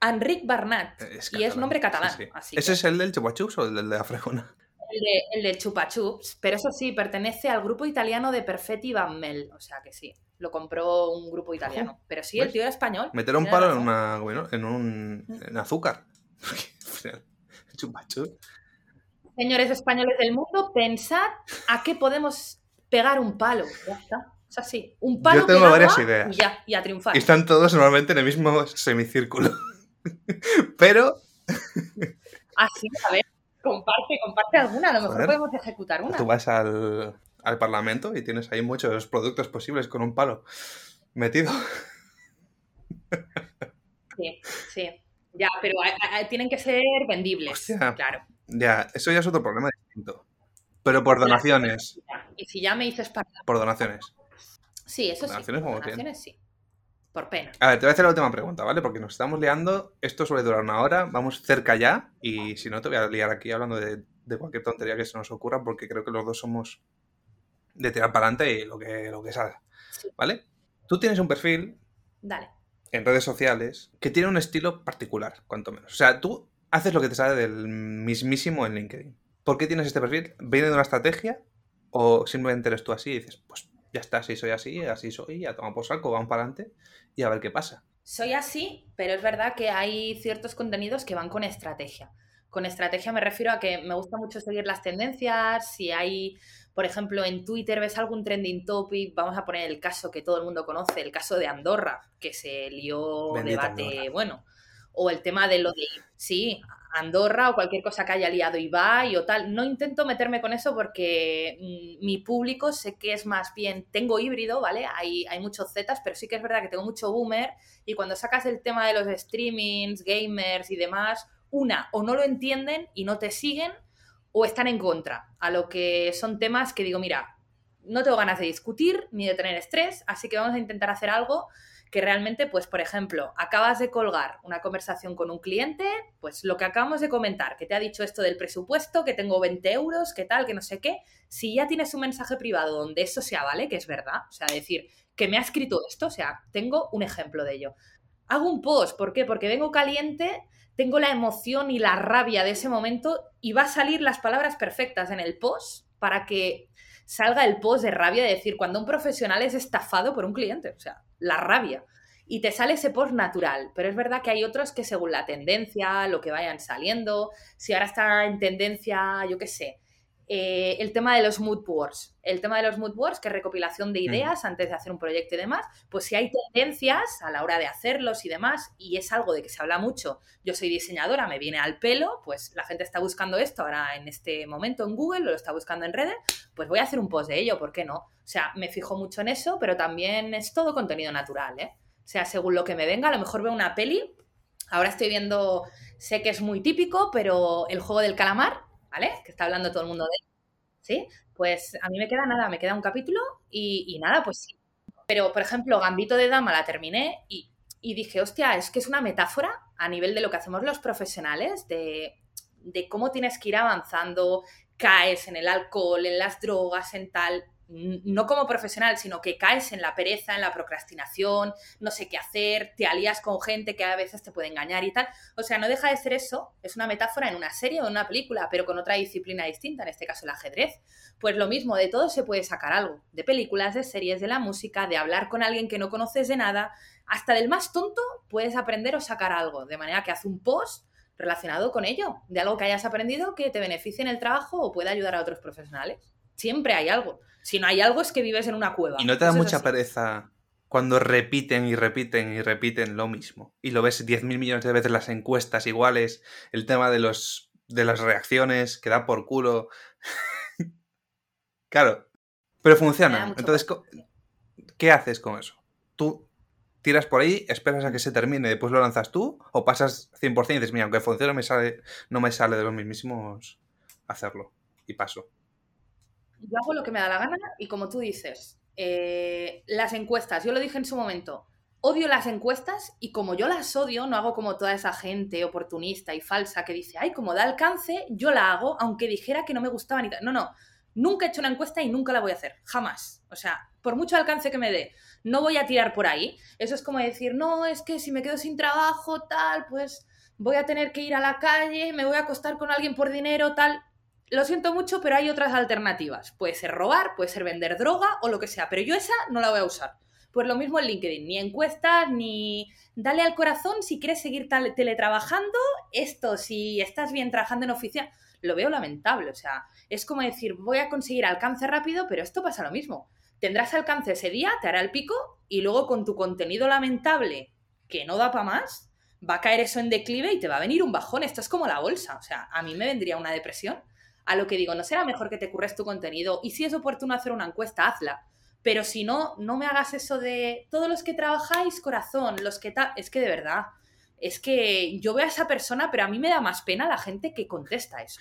Enric Barnat. y es nombre catalán. ¿Ese es el del chupachups o el del de la fregona? El, de, el del chupachups, pero eso sí, pertenece al grupo italiano de Perfetti Van Mel, o sea que sí, lo compró un grupo italiano. Pero sí, el tío era español. Meter un palo en, una, bueno, en un en azúcar. [laughs] chupachups. [laughs] Señores españoles del mundo, pensad a qué podemos pegar un palo. Ya está. Es así. Un palo Yo tengo varias ideas. Y ya, y a triunfar. Y están todos normalmente en el mismo semicírculo. [laughs] Pero. Así, a ver, comparte, comparte alguna, a lo mejor podemos ejecutar una. Tú vas al, al Parlamento y tienes ahí muchos productos posibles con un palo metido. Sí, sí. Ya, pero tienen que ser vendibles. claro. Ya, eso ya es otro problema distinto. Pero por donaciones. Y si ya me dices para. Por donaciones. Sí, eso sí. Por donaciones sí. Por pena. A ver, te voy a hacer la última pregunta, ¿vale? Porque nos estamos liando. Esto suele durar una hora. Vamos cerca ya. Y si no, te voy a liar aquí hablando de, cualquier tontería que se nos ocurra. Porque creo que los dos somos de tirar para adelante y lo que, lo que salga. ¿Vale? Tú tienes un perfil. Dale. En redes sociales que tiene un estilo particular, cuanto menos. O sea, tú haces lo que te sale del mismísimo en LinkedIn. ¿Por qué tienes este perfil? ¿Viene de una estrategia? ¿O simplemente eres tú así y dices, pues ya está, si soy así, así soy, ya tomamos por saco, vamos para adelante y a ver qué pasa. Soy así, pero es verdad que hay ciertos contenidos que van con estrategia. Con estrategia me refiero a que me gusta mucho seguir las tendencias, si hay, por ejemplo, en Twitter ves algún trending topic, vamos a poner el caso que todo el mundo conoce, el caso de Andorra, que se lió debate, bueno, o el tema de lo de, sí, Andorra o cualquier cosa que haya liado Ibai o tal. No intento meterme con eso porque mm, mi público sé que es más bien, tengo híbrido, ¿vale? Hay, hay muchos Zetas, pero sí que es verdad que tengo mucho boomer y cuando sacas el tema de los streamings, gamers y demás, una, o no lo entienden y no te siguen o están en contra, a lo que son temas que digo, mira, no tengo ganas de discutir ni de tener estrés, así que vamos a intentar hacer algo que realmente, pues, por ejemplo, acabas de colgar una conversación con un cliente, pues lo que acabamos de comentar, que te ha dicho esto del presupuesto, que tengo 20 euros, que tal, que no sé qué, si ya tienes un mensaje privado donde eso sea vale, que es verdad, o sea, decir, que me ha escrito esto, o sea, tengo un ejemplo de ello. Hago un post, ¿por qué? Porque vengo caliente, tengo la emoción y la rabia de ese momento y va a salir las palabras perfectas en el post para que salga el post de rabia de decir cuando un profesional es estafado por un cliente, o sea, la rabia. Y te sale ese post natural, pero es verdad que hay otros que según la tendencia, lo que vayan saliendo, si ahora está en tendencia, yo qué sé, eh, el tema de los mood boards. El tema de los mood boards, que es recopilación de ideas antes de hacer un proyecto y demás, pues si hay tendencias a la hora de hacerlos y demás, y es algo de que se habla mucho, yo soy diseñadora, me viene al pelo, pues la gente está buscando esto ahora en este momento en Google, lo está buscando en redes, pues voy a hacer un post de ello, ¿por qué no? O sea, me fijo mucho en eso, pero también es todo contenido natural, ¿eh? O sea, según lo que me venga, a lo mejor veo una peli, ahora estoy viendo, sé que es muy típico, pero el juego del calamar, ¿vale? Que está hablando todo el mundo de él. ¿Sí? Pues a mí me queda nada, me queda un capítulo y, nada, pues sí. Pero, por ejemplo, Gambito de Dama la terminé y, dije, hostia, es que es una metáfora a nivel de lo que hacemos los profesionales, de, de cómo tienes que ir avanzando, caes en el alcohol, en las drogas, en tal. No como profesional, sino que caes en la pereza, en la procrastinación, no sé qué hacer, te alías con gente que a veces te puede engañar y tal. O sea, no deja de ser eso, es una metáfora en una serie o en una película, pero con otra disciplina distinta, en este caso el ajedrez. Pues lo mismo, de todo se puede sacar algo, de películas, de series, de la música, de hablar con alguien que no conoces de nada, hasta del más tonto puedes aprender o sacar algo, de manera que haz un post relacionado con ello, de algo que hayas aprendido que te beneficie en el trabajo o pueda ayudar a otros profesionales. Siempre hay algo. Si no hay algo es que vives en una cueva. Y no te da mucha pereza cuando repiten y repiten y repiten lo mismo. Y lo ves 10.000 millones de veces las encuestas iguales, el tema de, los, de las reacciones que da por culo. [laughs] claro, pero funciona. Entonces, ¿qué haces con eso? Tú tiras por ahí, esperas a que se termine, después lo lanzas tú, o pasas 100% y dices, mira, aunque funcione, me sale, no me sale de los mismos hacerlo. Y paso yo hago lo que me da la gana y como tú dices, eh, las encuestas, yo lo dije en su momento, odio las encuestas y como yo las odio, no hago como toda esa gente oportunista y falsa que dice, ay, como da alcance, yo la hago, aunque dijera que no me gustaba ni tal. No, no, nunca he hecho una encuesta y nunca la voy a hacer, jamás. O sea, por mucho alcance que me dé, no voy a tirar por ahí. Eso es como decir, no, es que si me quedo sin trabajo, tal, pues voy a tener que ir a la calle, me voy a acostar con alguien por dinero, tal lo siento mucho, pero hay otras alternativas. Puede ser robar, puede ser vender droga o lo que sea, pero yo esa no la voy a usar. Pues lo mismo en LinkedIn, ni encuestas, ni dale al corazón si quieres seguir teletrabajando, esto, si estás bien trabajando en oficina, lo veo lamentable. O sea, es como decir, voy a conseguir alcance rápido, pero esto pasa lo mismo. Tendrás alcance ese día, te hará el pico y luego con tu contenido lamentable que no da para más, va a caer eso en declive y te va a venir un bajón. Esto es como la bolsa. O sea, a mí me vendría una depresión a lo que digo, no será mejor que te curres tu contenido y si es oportuno hacer una encuesta, hazla. Pero si no, no me hagas eso de todos los que trabajáis, corazón, los que tal. Es que de verdad, es que yo veo a esa persona, pero a mí me da más pena la gente que contesta eso.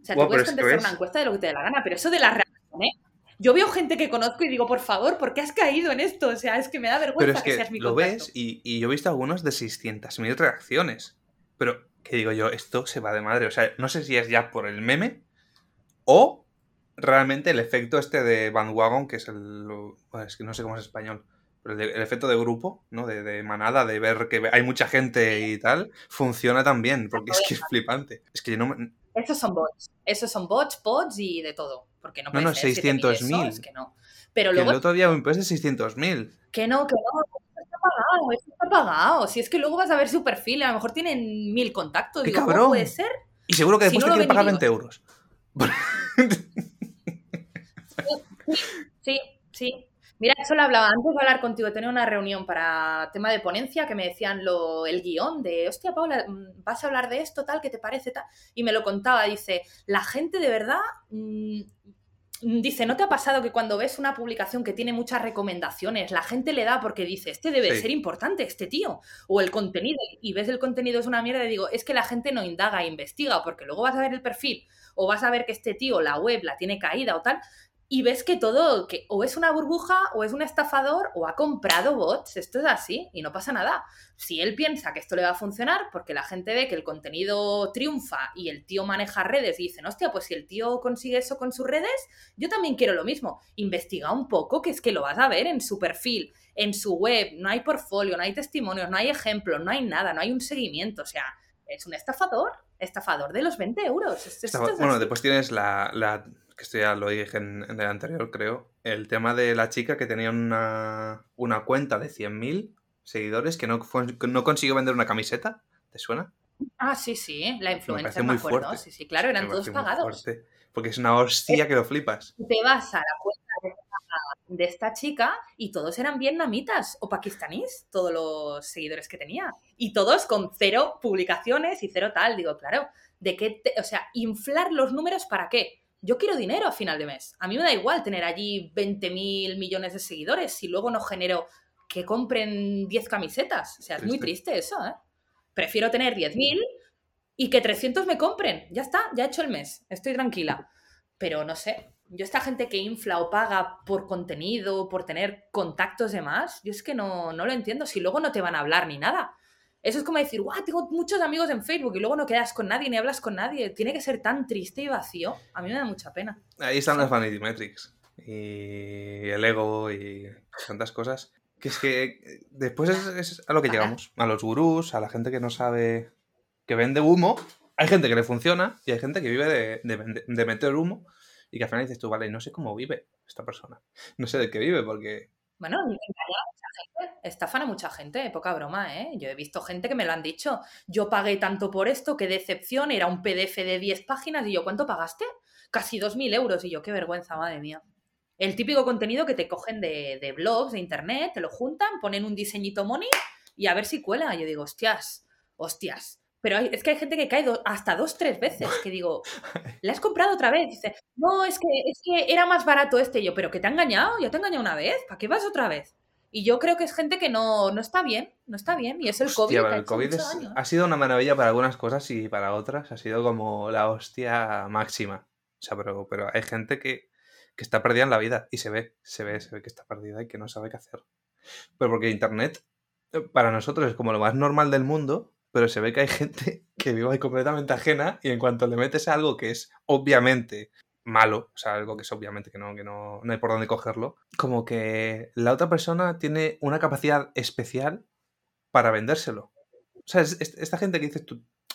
O sea, tú puedes contestar una encuesta de lo que te dé la gana, pero eso de la reacción, ¿eh? Yo veo gente que conozco y digo, por favor, ¿por qué has caído en esto? O sea, es que me da vergüenza que, seas mi Lo ves y, y, yo he visto algunos de 600.000 reacciones. Pero, ¿qué digo yo? Esto se va de madre. O sea, no sé si es ya por el meme o realmente el efecto este de bandwagon, que es el... es que no sé cómo es español. Pero el, efecto de grupo, ¿no? De, manada, de ver que hay mucha gente y tal, funciona también, porque es que es flipante. Es que no Esos son bots. Esos son bots, bots y de todo. Porque no, no, no 600.000. Es que no. Pero luego... el otro día me de 600.000. Que no, que no, pagado, está pagado. Si es que luego vas a ver su perfil, a lo mejor tienen mil contactos. ¡Qué cabrón! puede ser? Y seguro que después te quieren pagar 20 euros. Sí, sí. Mira, eso lo hablaba antes de hablar contigo. Tenía una reunión para tema de ponencia que me decían lo, el guion de, hostia, Paula, mm, vas a hablar de esto, tal, ¿qué te parece? Tal? Y me lo contaba. Dice, la gente de verdad mm, dice, ¿no te ha pasado que cuando ves una publicación que tiene muchas recomendaciones, la gente le da porque dice, este debe ser importante, este tío, o el contenido, y ves el contenido es una mierda y digo, es que la gente no indaga, e investiga, porque luego vas a ver el perfil, o vas a ver que este tío, la web, la tiene caída o tal, y ves que todo, que o es una burbuja, o es un estafador, o ha comprado bots. Esto es así y no pasa nada. Si él piensa que esto le va a funcionar, porque la gente ve que el contenido triunfa y el tío maneja redes y dicen, hostia, pues si el tío consigue eso con sus redes, yo también quiero lo mismo. Investiga un poco, que es que lo vas a ver en su perfil, en su web. No hay portfolio, no hay testimonios, no hay ejemplos, no hay nada, no hay un seguimiento. O sea, es un estafador, estafador de los 20 euros. bueno, después tienes la que esto ya lo dije en, el anterior, creo, el tema de la chica que tenía una, una cuenta de 100.000 seguidores que no, no consiguió vender una camiseta. ¿Te suena? Ah, sí, sí, la influencia, me, acuerdo. Sí, sí, claro, eran todos pagados. porque es una hostia que lo flipas. Te vas a la cuenta de esta, chica y todos eran vietnamitas o pakistaníes, todos los seguidores que tenía. Y todos con cero publicaciones y cero tal. Digo, claro, ¿de qué? o sea, inflar los números para qué? Yo quiero dinero a final de mes. A mí me da igual tener allí 20 mil millones de seguidores si luego no genero que compren 10 camisetas. O sea, es muy triste eso, ¿eh? Prefiero tener 10.000 y que 300 me compren. Ya está, ya he hecho el mes. Estoy tranquila. Pero no sé, yo esta gente que infla o paga por contenido, por tener contactos de más, yo es que no, no lo entiendo. Si luego no te van a hablar ni nada. Eso es como decir, guau, tengo muchos amigos en Facebook y luego no quedas con nadie ni hablas con nadie. Tiene que ser tan triste y vacío. A mí me da mucha pena. Ahí están las Vanity Metrics. y el ego y tantas cosas. Que es que después es, a lo que llegamos, a los gurús, a la gente que no sabe, que vende humo. Hay gente que le funciona y hay gente que vive de, de meter humo y que al final dices tú, vale, no sé cómo vive esta persona. No sé de qué vive porque bueno, engaña a mucha gente, estafan a mucha gente, poca broma, ¿eh? Yo he visto gente que me lo han dicho. Yo pagué tanto por esto, qué decepción, era un PDF de 10 páginas y yo, ¿cuánto pagaste? Casi 2.000 euros y yo, qué vergüenza, madre mía. El típico contenido que te cogen de, de blogs, de internet, te lo juntan, ponen un diseñito money y a ver si cuela. Yo digo, hostias, hostias. Pero es que hay gente que cae hasta dos, tres veces, que digo, ¿le has comprado otra vez? Dice, no, es que, es que era más barato este. Y yo, ¿pero que te ha engañado? ¿Ya te ha engañado una vez? ¿Para qué vas otra vez? Y yo creo que es gente que no, no está bien, no está bien. Y es el COVID. el COVID ha sido una maravilla para algunas cosas y para otras ha sido como la hostia máxima. O sea, pero, pero hay gente que, que está perdida en la vida y se ve, se ve, se ve que está perdida y que no sabe qué hacer. Pero porque Internet eh, para nosotros es como lo más normal del mundo pero se ve que hay gente [laughs] que vive ahí completamente ajena y en cuanto le metes algo que es obviamente malo, o sea, algo que es obviamente que no, que no, no hay por dónde cogerlo, como que la otra persona tiene una capacidad especial para vendérselo. O sea, es, esta gente que dices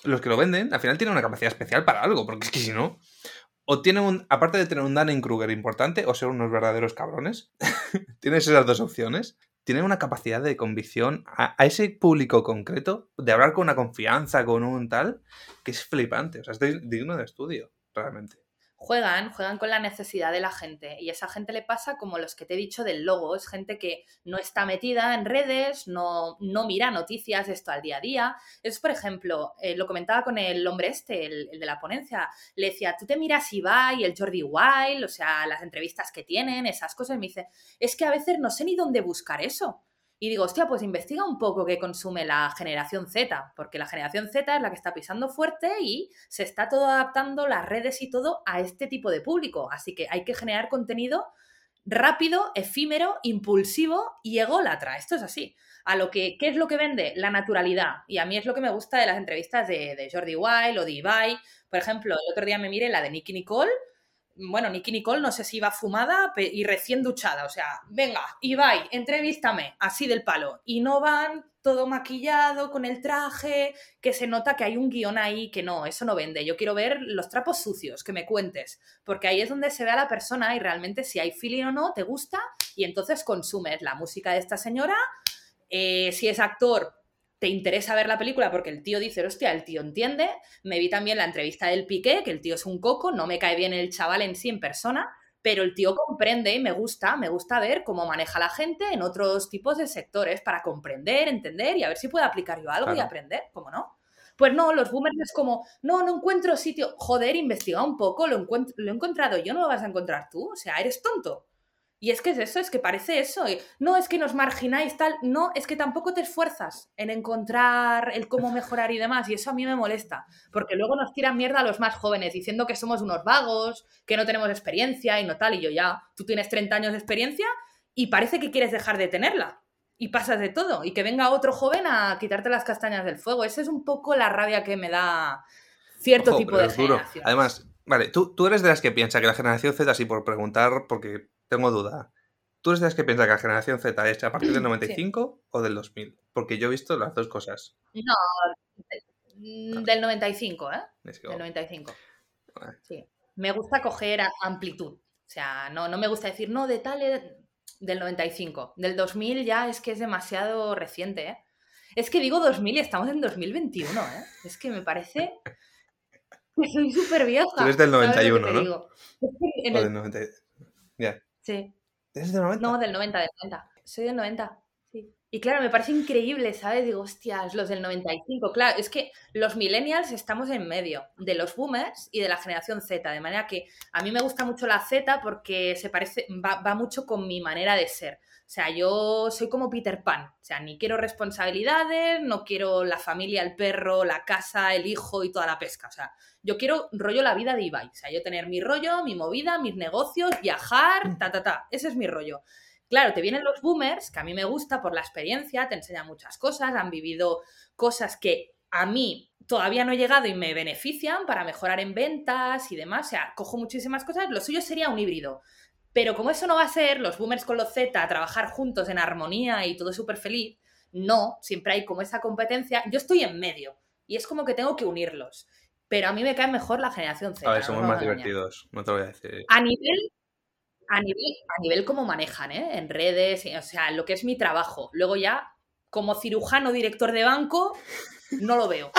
los que lo venden, al final tienen una capacidad especial para algo, porque es que si no, o tienen un, aparte de tener un Dunning-Kruger importante, o ser unos verdaderos cabrones, [laughs] tienes esas dos opciones, tienen una capacidad de convicción a, ese público concreto, de hablar con una confianza, con un tal, que es flipante. O sea, es digno de estudio, realmente juegan, juegan con la necesidad de la gente. Y a esa gente le pasa como los que te he dicho del logo. Es gente que no está metida en redes, no, no mira noticias esto al día a día. Es, por ejemplo, eh, lo comentaba con el hombre este, el, de la ponencia. Le decía, tú te miras Ibai, el Jordi Wild, o sea, las entrevistas que tienen, esas cosas. Y me dice, es que a veces no sé ni dónde buscar eso. Y digo, hostia, pues investiga un poco qué consume la generación Z, porque la generación Z es la que está pisando fuerte y se está todo adaptando las redes y todo a este tipo de público. Así que hay que generar contenido rápido, efímero, impulsivo y ególatra. Esto es así. A lo que, ¿qué es lo que vende? La naturalidad. Y a mí es lo que me gusta de las entrevistas de, de Jordi Wild o de Ibai. Por ejemplo, el otro día me miré la de Nicky Nicole bueno, Nicky Nicole no sé si iba fumada y recién duchada, o sea, venga, Ibai, entrevístame, así del palo. Y no van todo maquillado, con el traje, que se nota que hay un guion ahí que no, eso no vende. Yo quiero ver los trapos sucios, que me cuentes, porque ahí es donde se ve a la persona y realmente si hay feeling o no, te gusta y entonces consumes la música de esta señora. Eh, si es actor, te interesa ver la película porque el tío dice, hostia, el tío entiende. Me vi también la entrevista del Piqué, que el tío es un coco, no me cae bien el chaval en sí en persona, pero el tío comprende y me gusta, me gusta ver cómo maneja la gente en otros tipos de sectores para comprender, entender y a ver si puedo aplicar yo algo y aprender, ¿cómo no? Pues no, los boomers es como, no, no encuentro sitio. Joder, investiga un poco, lo, lo he encontrado yo, no lo vas a encontrar tú. O sea, eres tonto. Y es que es eso, es que parece eso. No es que nos margináis tal, no, es que tampoco te esfuerzas en encontrar el cómo [laughs] mejorar y demás. Y eso a mí me molesta, porque luego nos tiran mierda a los más jóvenes diciendo que somos unos vagos, que no tenemos experiencia y no tal. Y yo ya, tú tienes 30 años de experiencia y parece que quieres dejar de tenerla. Y pasas de todo. Y que venga otro joven a quitarte las castañas del fuego. Esa es un poco la rabia que me da cierto tipo de generación. Además, vale, tú, tú eres de las que piensa que la generación Z, así por preguntar, porque tengo duda. ¿Tú eres de las que piensa que la generación Z es a partir del 95 o del 2000? Porque yo he visto las dos cosas. No, del 95, ¿eh? Del 95. Sí. Me gusta coger amplitud. O sea, no, no me gusta decir, no, de tal, eh, del 95. Del 2000 ya es que es demasiado reciente, ¿eh? Es que digo 2000 y estamos en 2021, ¿eh? Es que me parece que soy súper vieja. Tú eres del 91, ¿no? o del 90. Ya. Sí. ¿Eres del 90? No, del 90, del 90. Soy del 90. Sí. Y claro, me parece increíble, ¿sabes? Digo, hostias, los del 95. Claro, es que los millennials estamos en medio de los boomers y de la generación Z. De manera que a mí me gusta mucho la Z porque se parece, va, va mucho con mi manera de ser. O sea, yo soy como Peter Pan. O sea, ni quiero responsabilidades, no quiero la familia, el perro, la casa, el hijo y toda la pesca. O sea, yo quiero rollo la vida de Ibai. O sea, yo tener mi rollo, mi movida, mis negocios, viajar, ta, ta, ta. Ese es mi rollo. Claro, te vienen los boomers, que a mí me gusta por la experiencia, te enseñan muchas cosas, han vivido cosas que a mí todavía no he llegado y me benefician para mejorar en ventas y demás. O sea, cojo muchísimas cosas. Lo suyo sería un híbrido. Pero como eso no va a ser, los boomers con los Z, trabajar juntos en armonía y todo súper feliz, no, siempre hay como esa competencia. Yo estoy en medio y es como que tengo que unirlos. Pero a mí me cae mejor la generación Z. A ver, somos más a divertidos, no te voy a decir. A nivel, a nivel, a nivel como manejan, ¿eh? En redes, o sea, lo que es mi trabajo. Luego ya, como cirujano director de banco, no lo veo.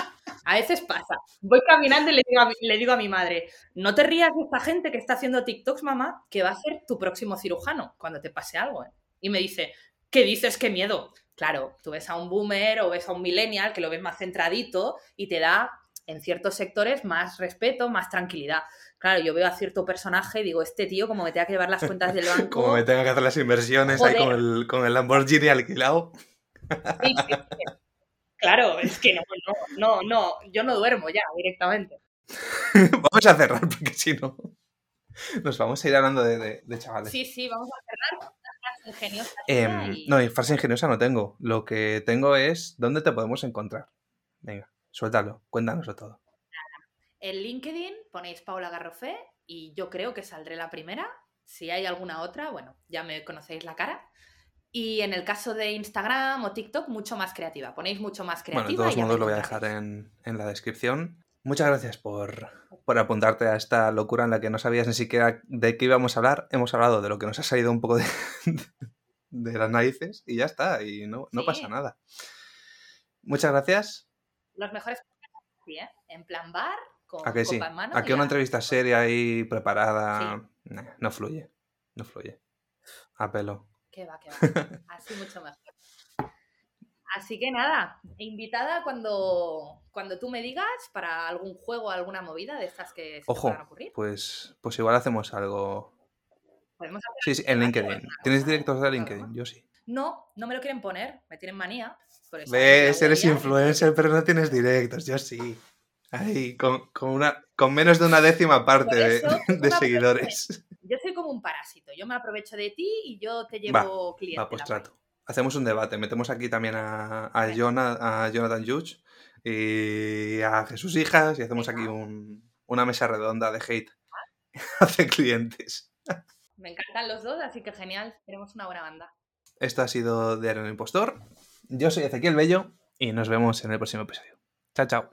A veces pasa. Voy caminando y le digo, a mi, le digo a mi madre, no te rías de esta gente que está haciendo TikToks, mamá, que va a ser tu próximo cirujano cuando te pase algo. ¿eh? Y me dice, ¿qué dices? ¡Qué miedo! Claro, tú ves a un boomer o ves a un millennial que lo ves más centradito y te da, en ciertos sectores, más respeto, más tranquilidad. Claro, yo veo a cierto personaje y digo, este tío como me tenga que llevar las cuentas del [laughs] banco... Como me tenga que hacer las inversiones ahí con Joder. el, con el Lamborghini alquilado. Sí, sí, sí. Claro, es que no, no, no, no, yo no duermo ya directamente. [laughs] vamos a cerrar porque si no nos vamos a ir hablando de, de- de chavales. Sí, sí, vamos a cerrar frase ingeniosa. Em, y- No, y frase ingeniosa no tengo. Lo que tengo es dónde te podemos encontrar. Venga, suéltalo, cuéntanoslo todo. En LinkedIn ponéis Paula Garrofé y yo creo que saldré la primera. Si hay alguna otra, bueno, ya me conocéis la cara. Y en el caso de Instagram o TikTok, mucho más creativa. Ponéis mucho más creativa. Bueno, de todos modos lo voy a dejar en, en la descripción. Muchas gracias por, por apuntarte a esta locura en la que no sabías ni siquiera de qué íbamos a hablar. Hemos hablado de lo que nos ha salido un poco de, [laughs] de las narices y ya está, y no, no Sí. pasa nada. Muchas gracias. Los mejores sí, ¿eh? En plan bar, con ¿A que sí? en mano. ¿A y que una entrevista seria y preparada Nah, no fluye? No fluye. A pelo. Que va, que va. [laughs] Así mucho mejor. Así que nada, invitada cuando, cuando tú me digas para algún juego, alguna movida de estas que se te Ojo, puedan ocurrir. pues, pues igual hacemos algo. Podemos hacer Sí, sí, en LinkedIn. ¿Tienes directos de. LinkedIn? Yo sí. No, no me lo quieren poner, me tienen manía. por eso Ves, eres influencer, pero no tienes directos. Yo sí. Ahí, con, con una, con menos de una décima parte de, eso, [laughs] de una seguidores. Yo soy como un parásito, yo me aprovecho de ti y yo te llevo clientes. Va, pues trato. Hacemos un debate. Metemos aquí también a, a, Jonah- a Jonathan Judge y a Jesús Hijas y hacemos aquí un- una mesa redonda de hate [laughs] hacia clientes. Me encantan los dos, así que genial, tenemos una buena banda. Esto ha sido Diario del Impostor. Yo soy Ezequiel Bello y nos vemos en el próximo episodio. Chao, chao.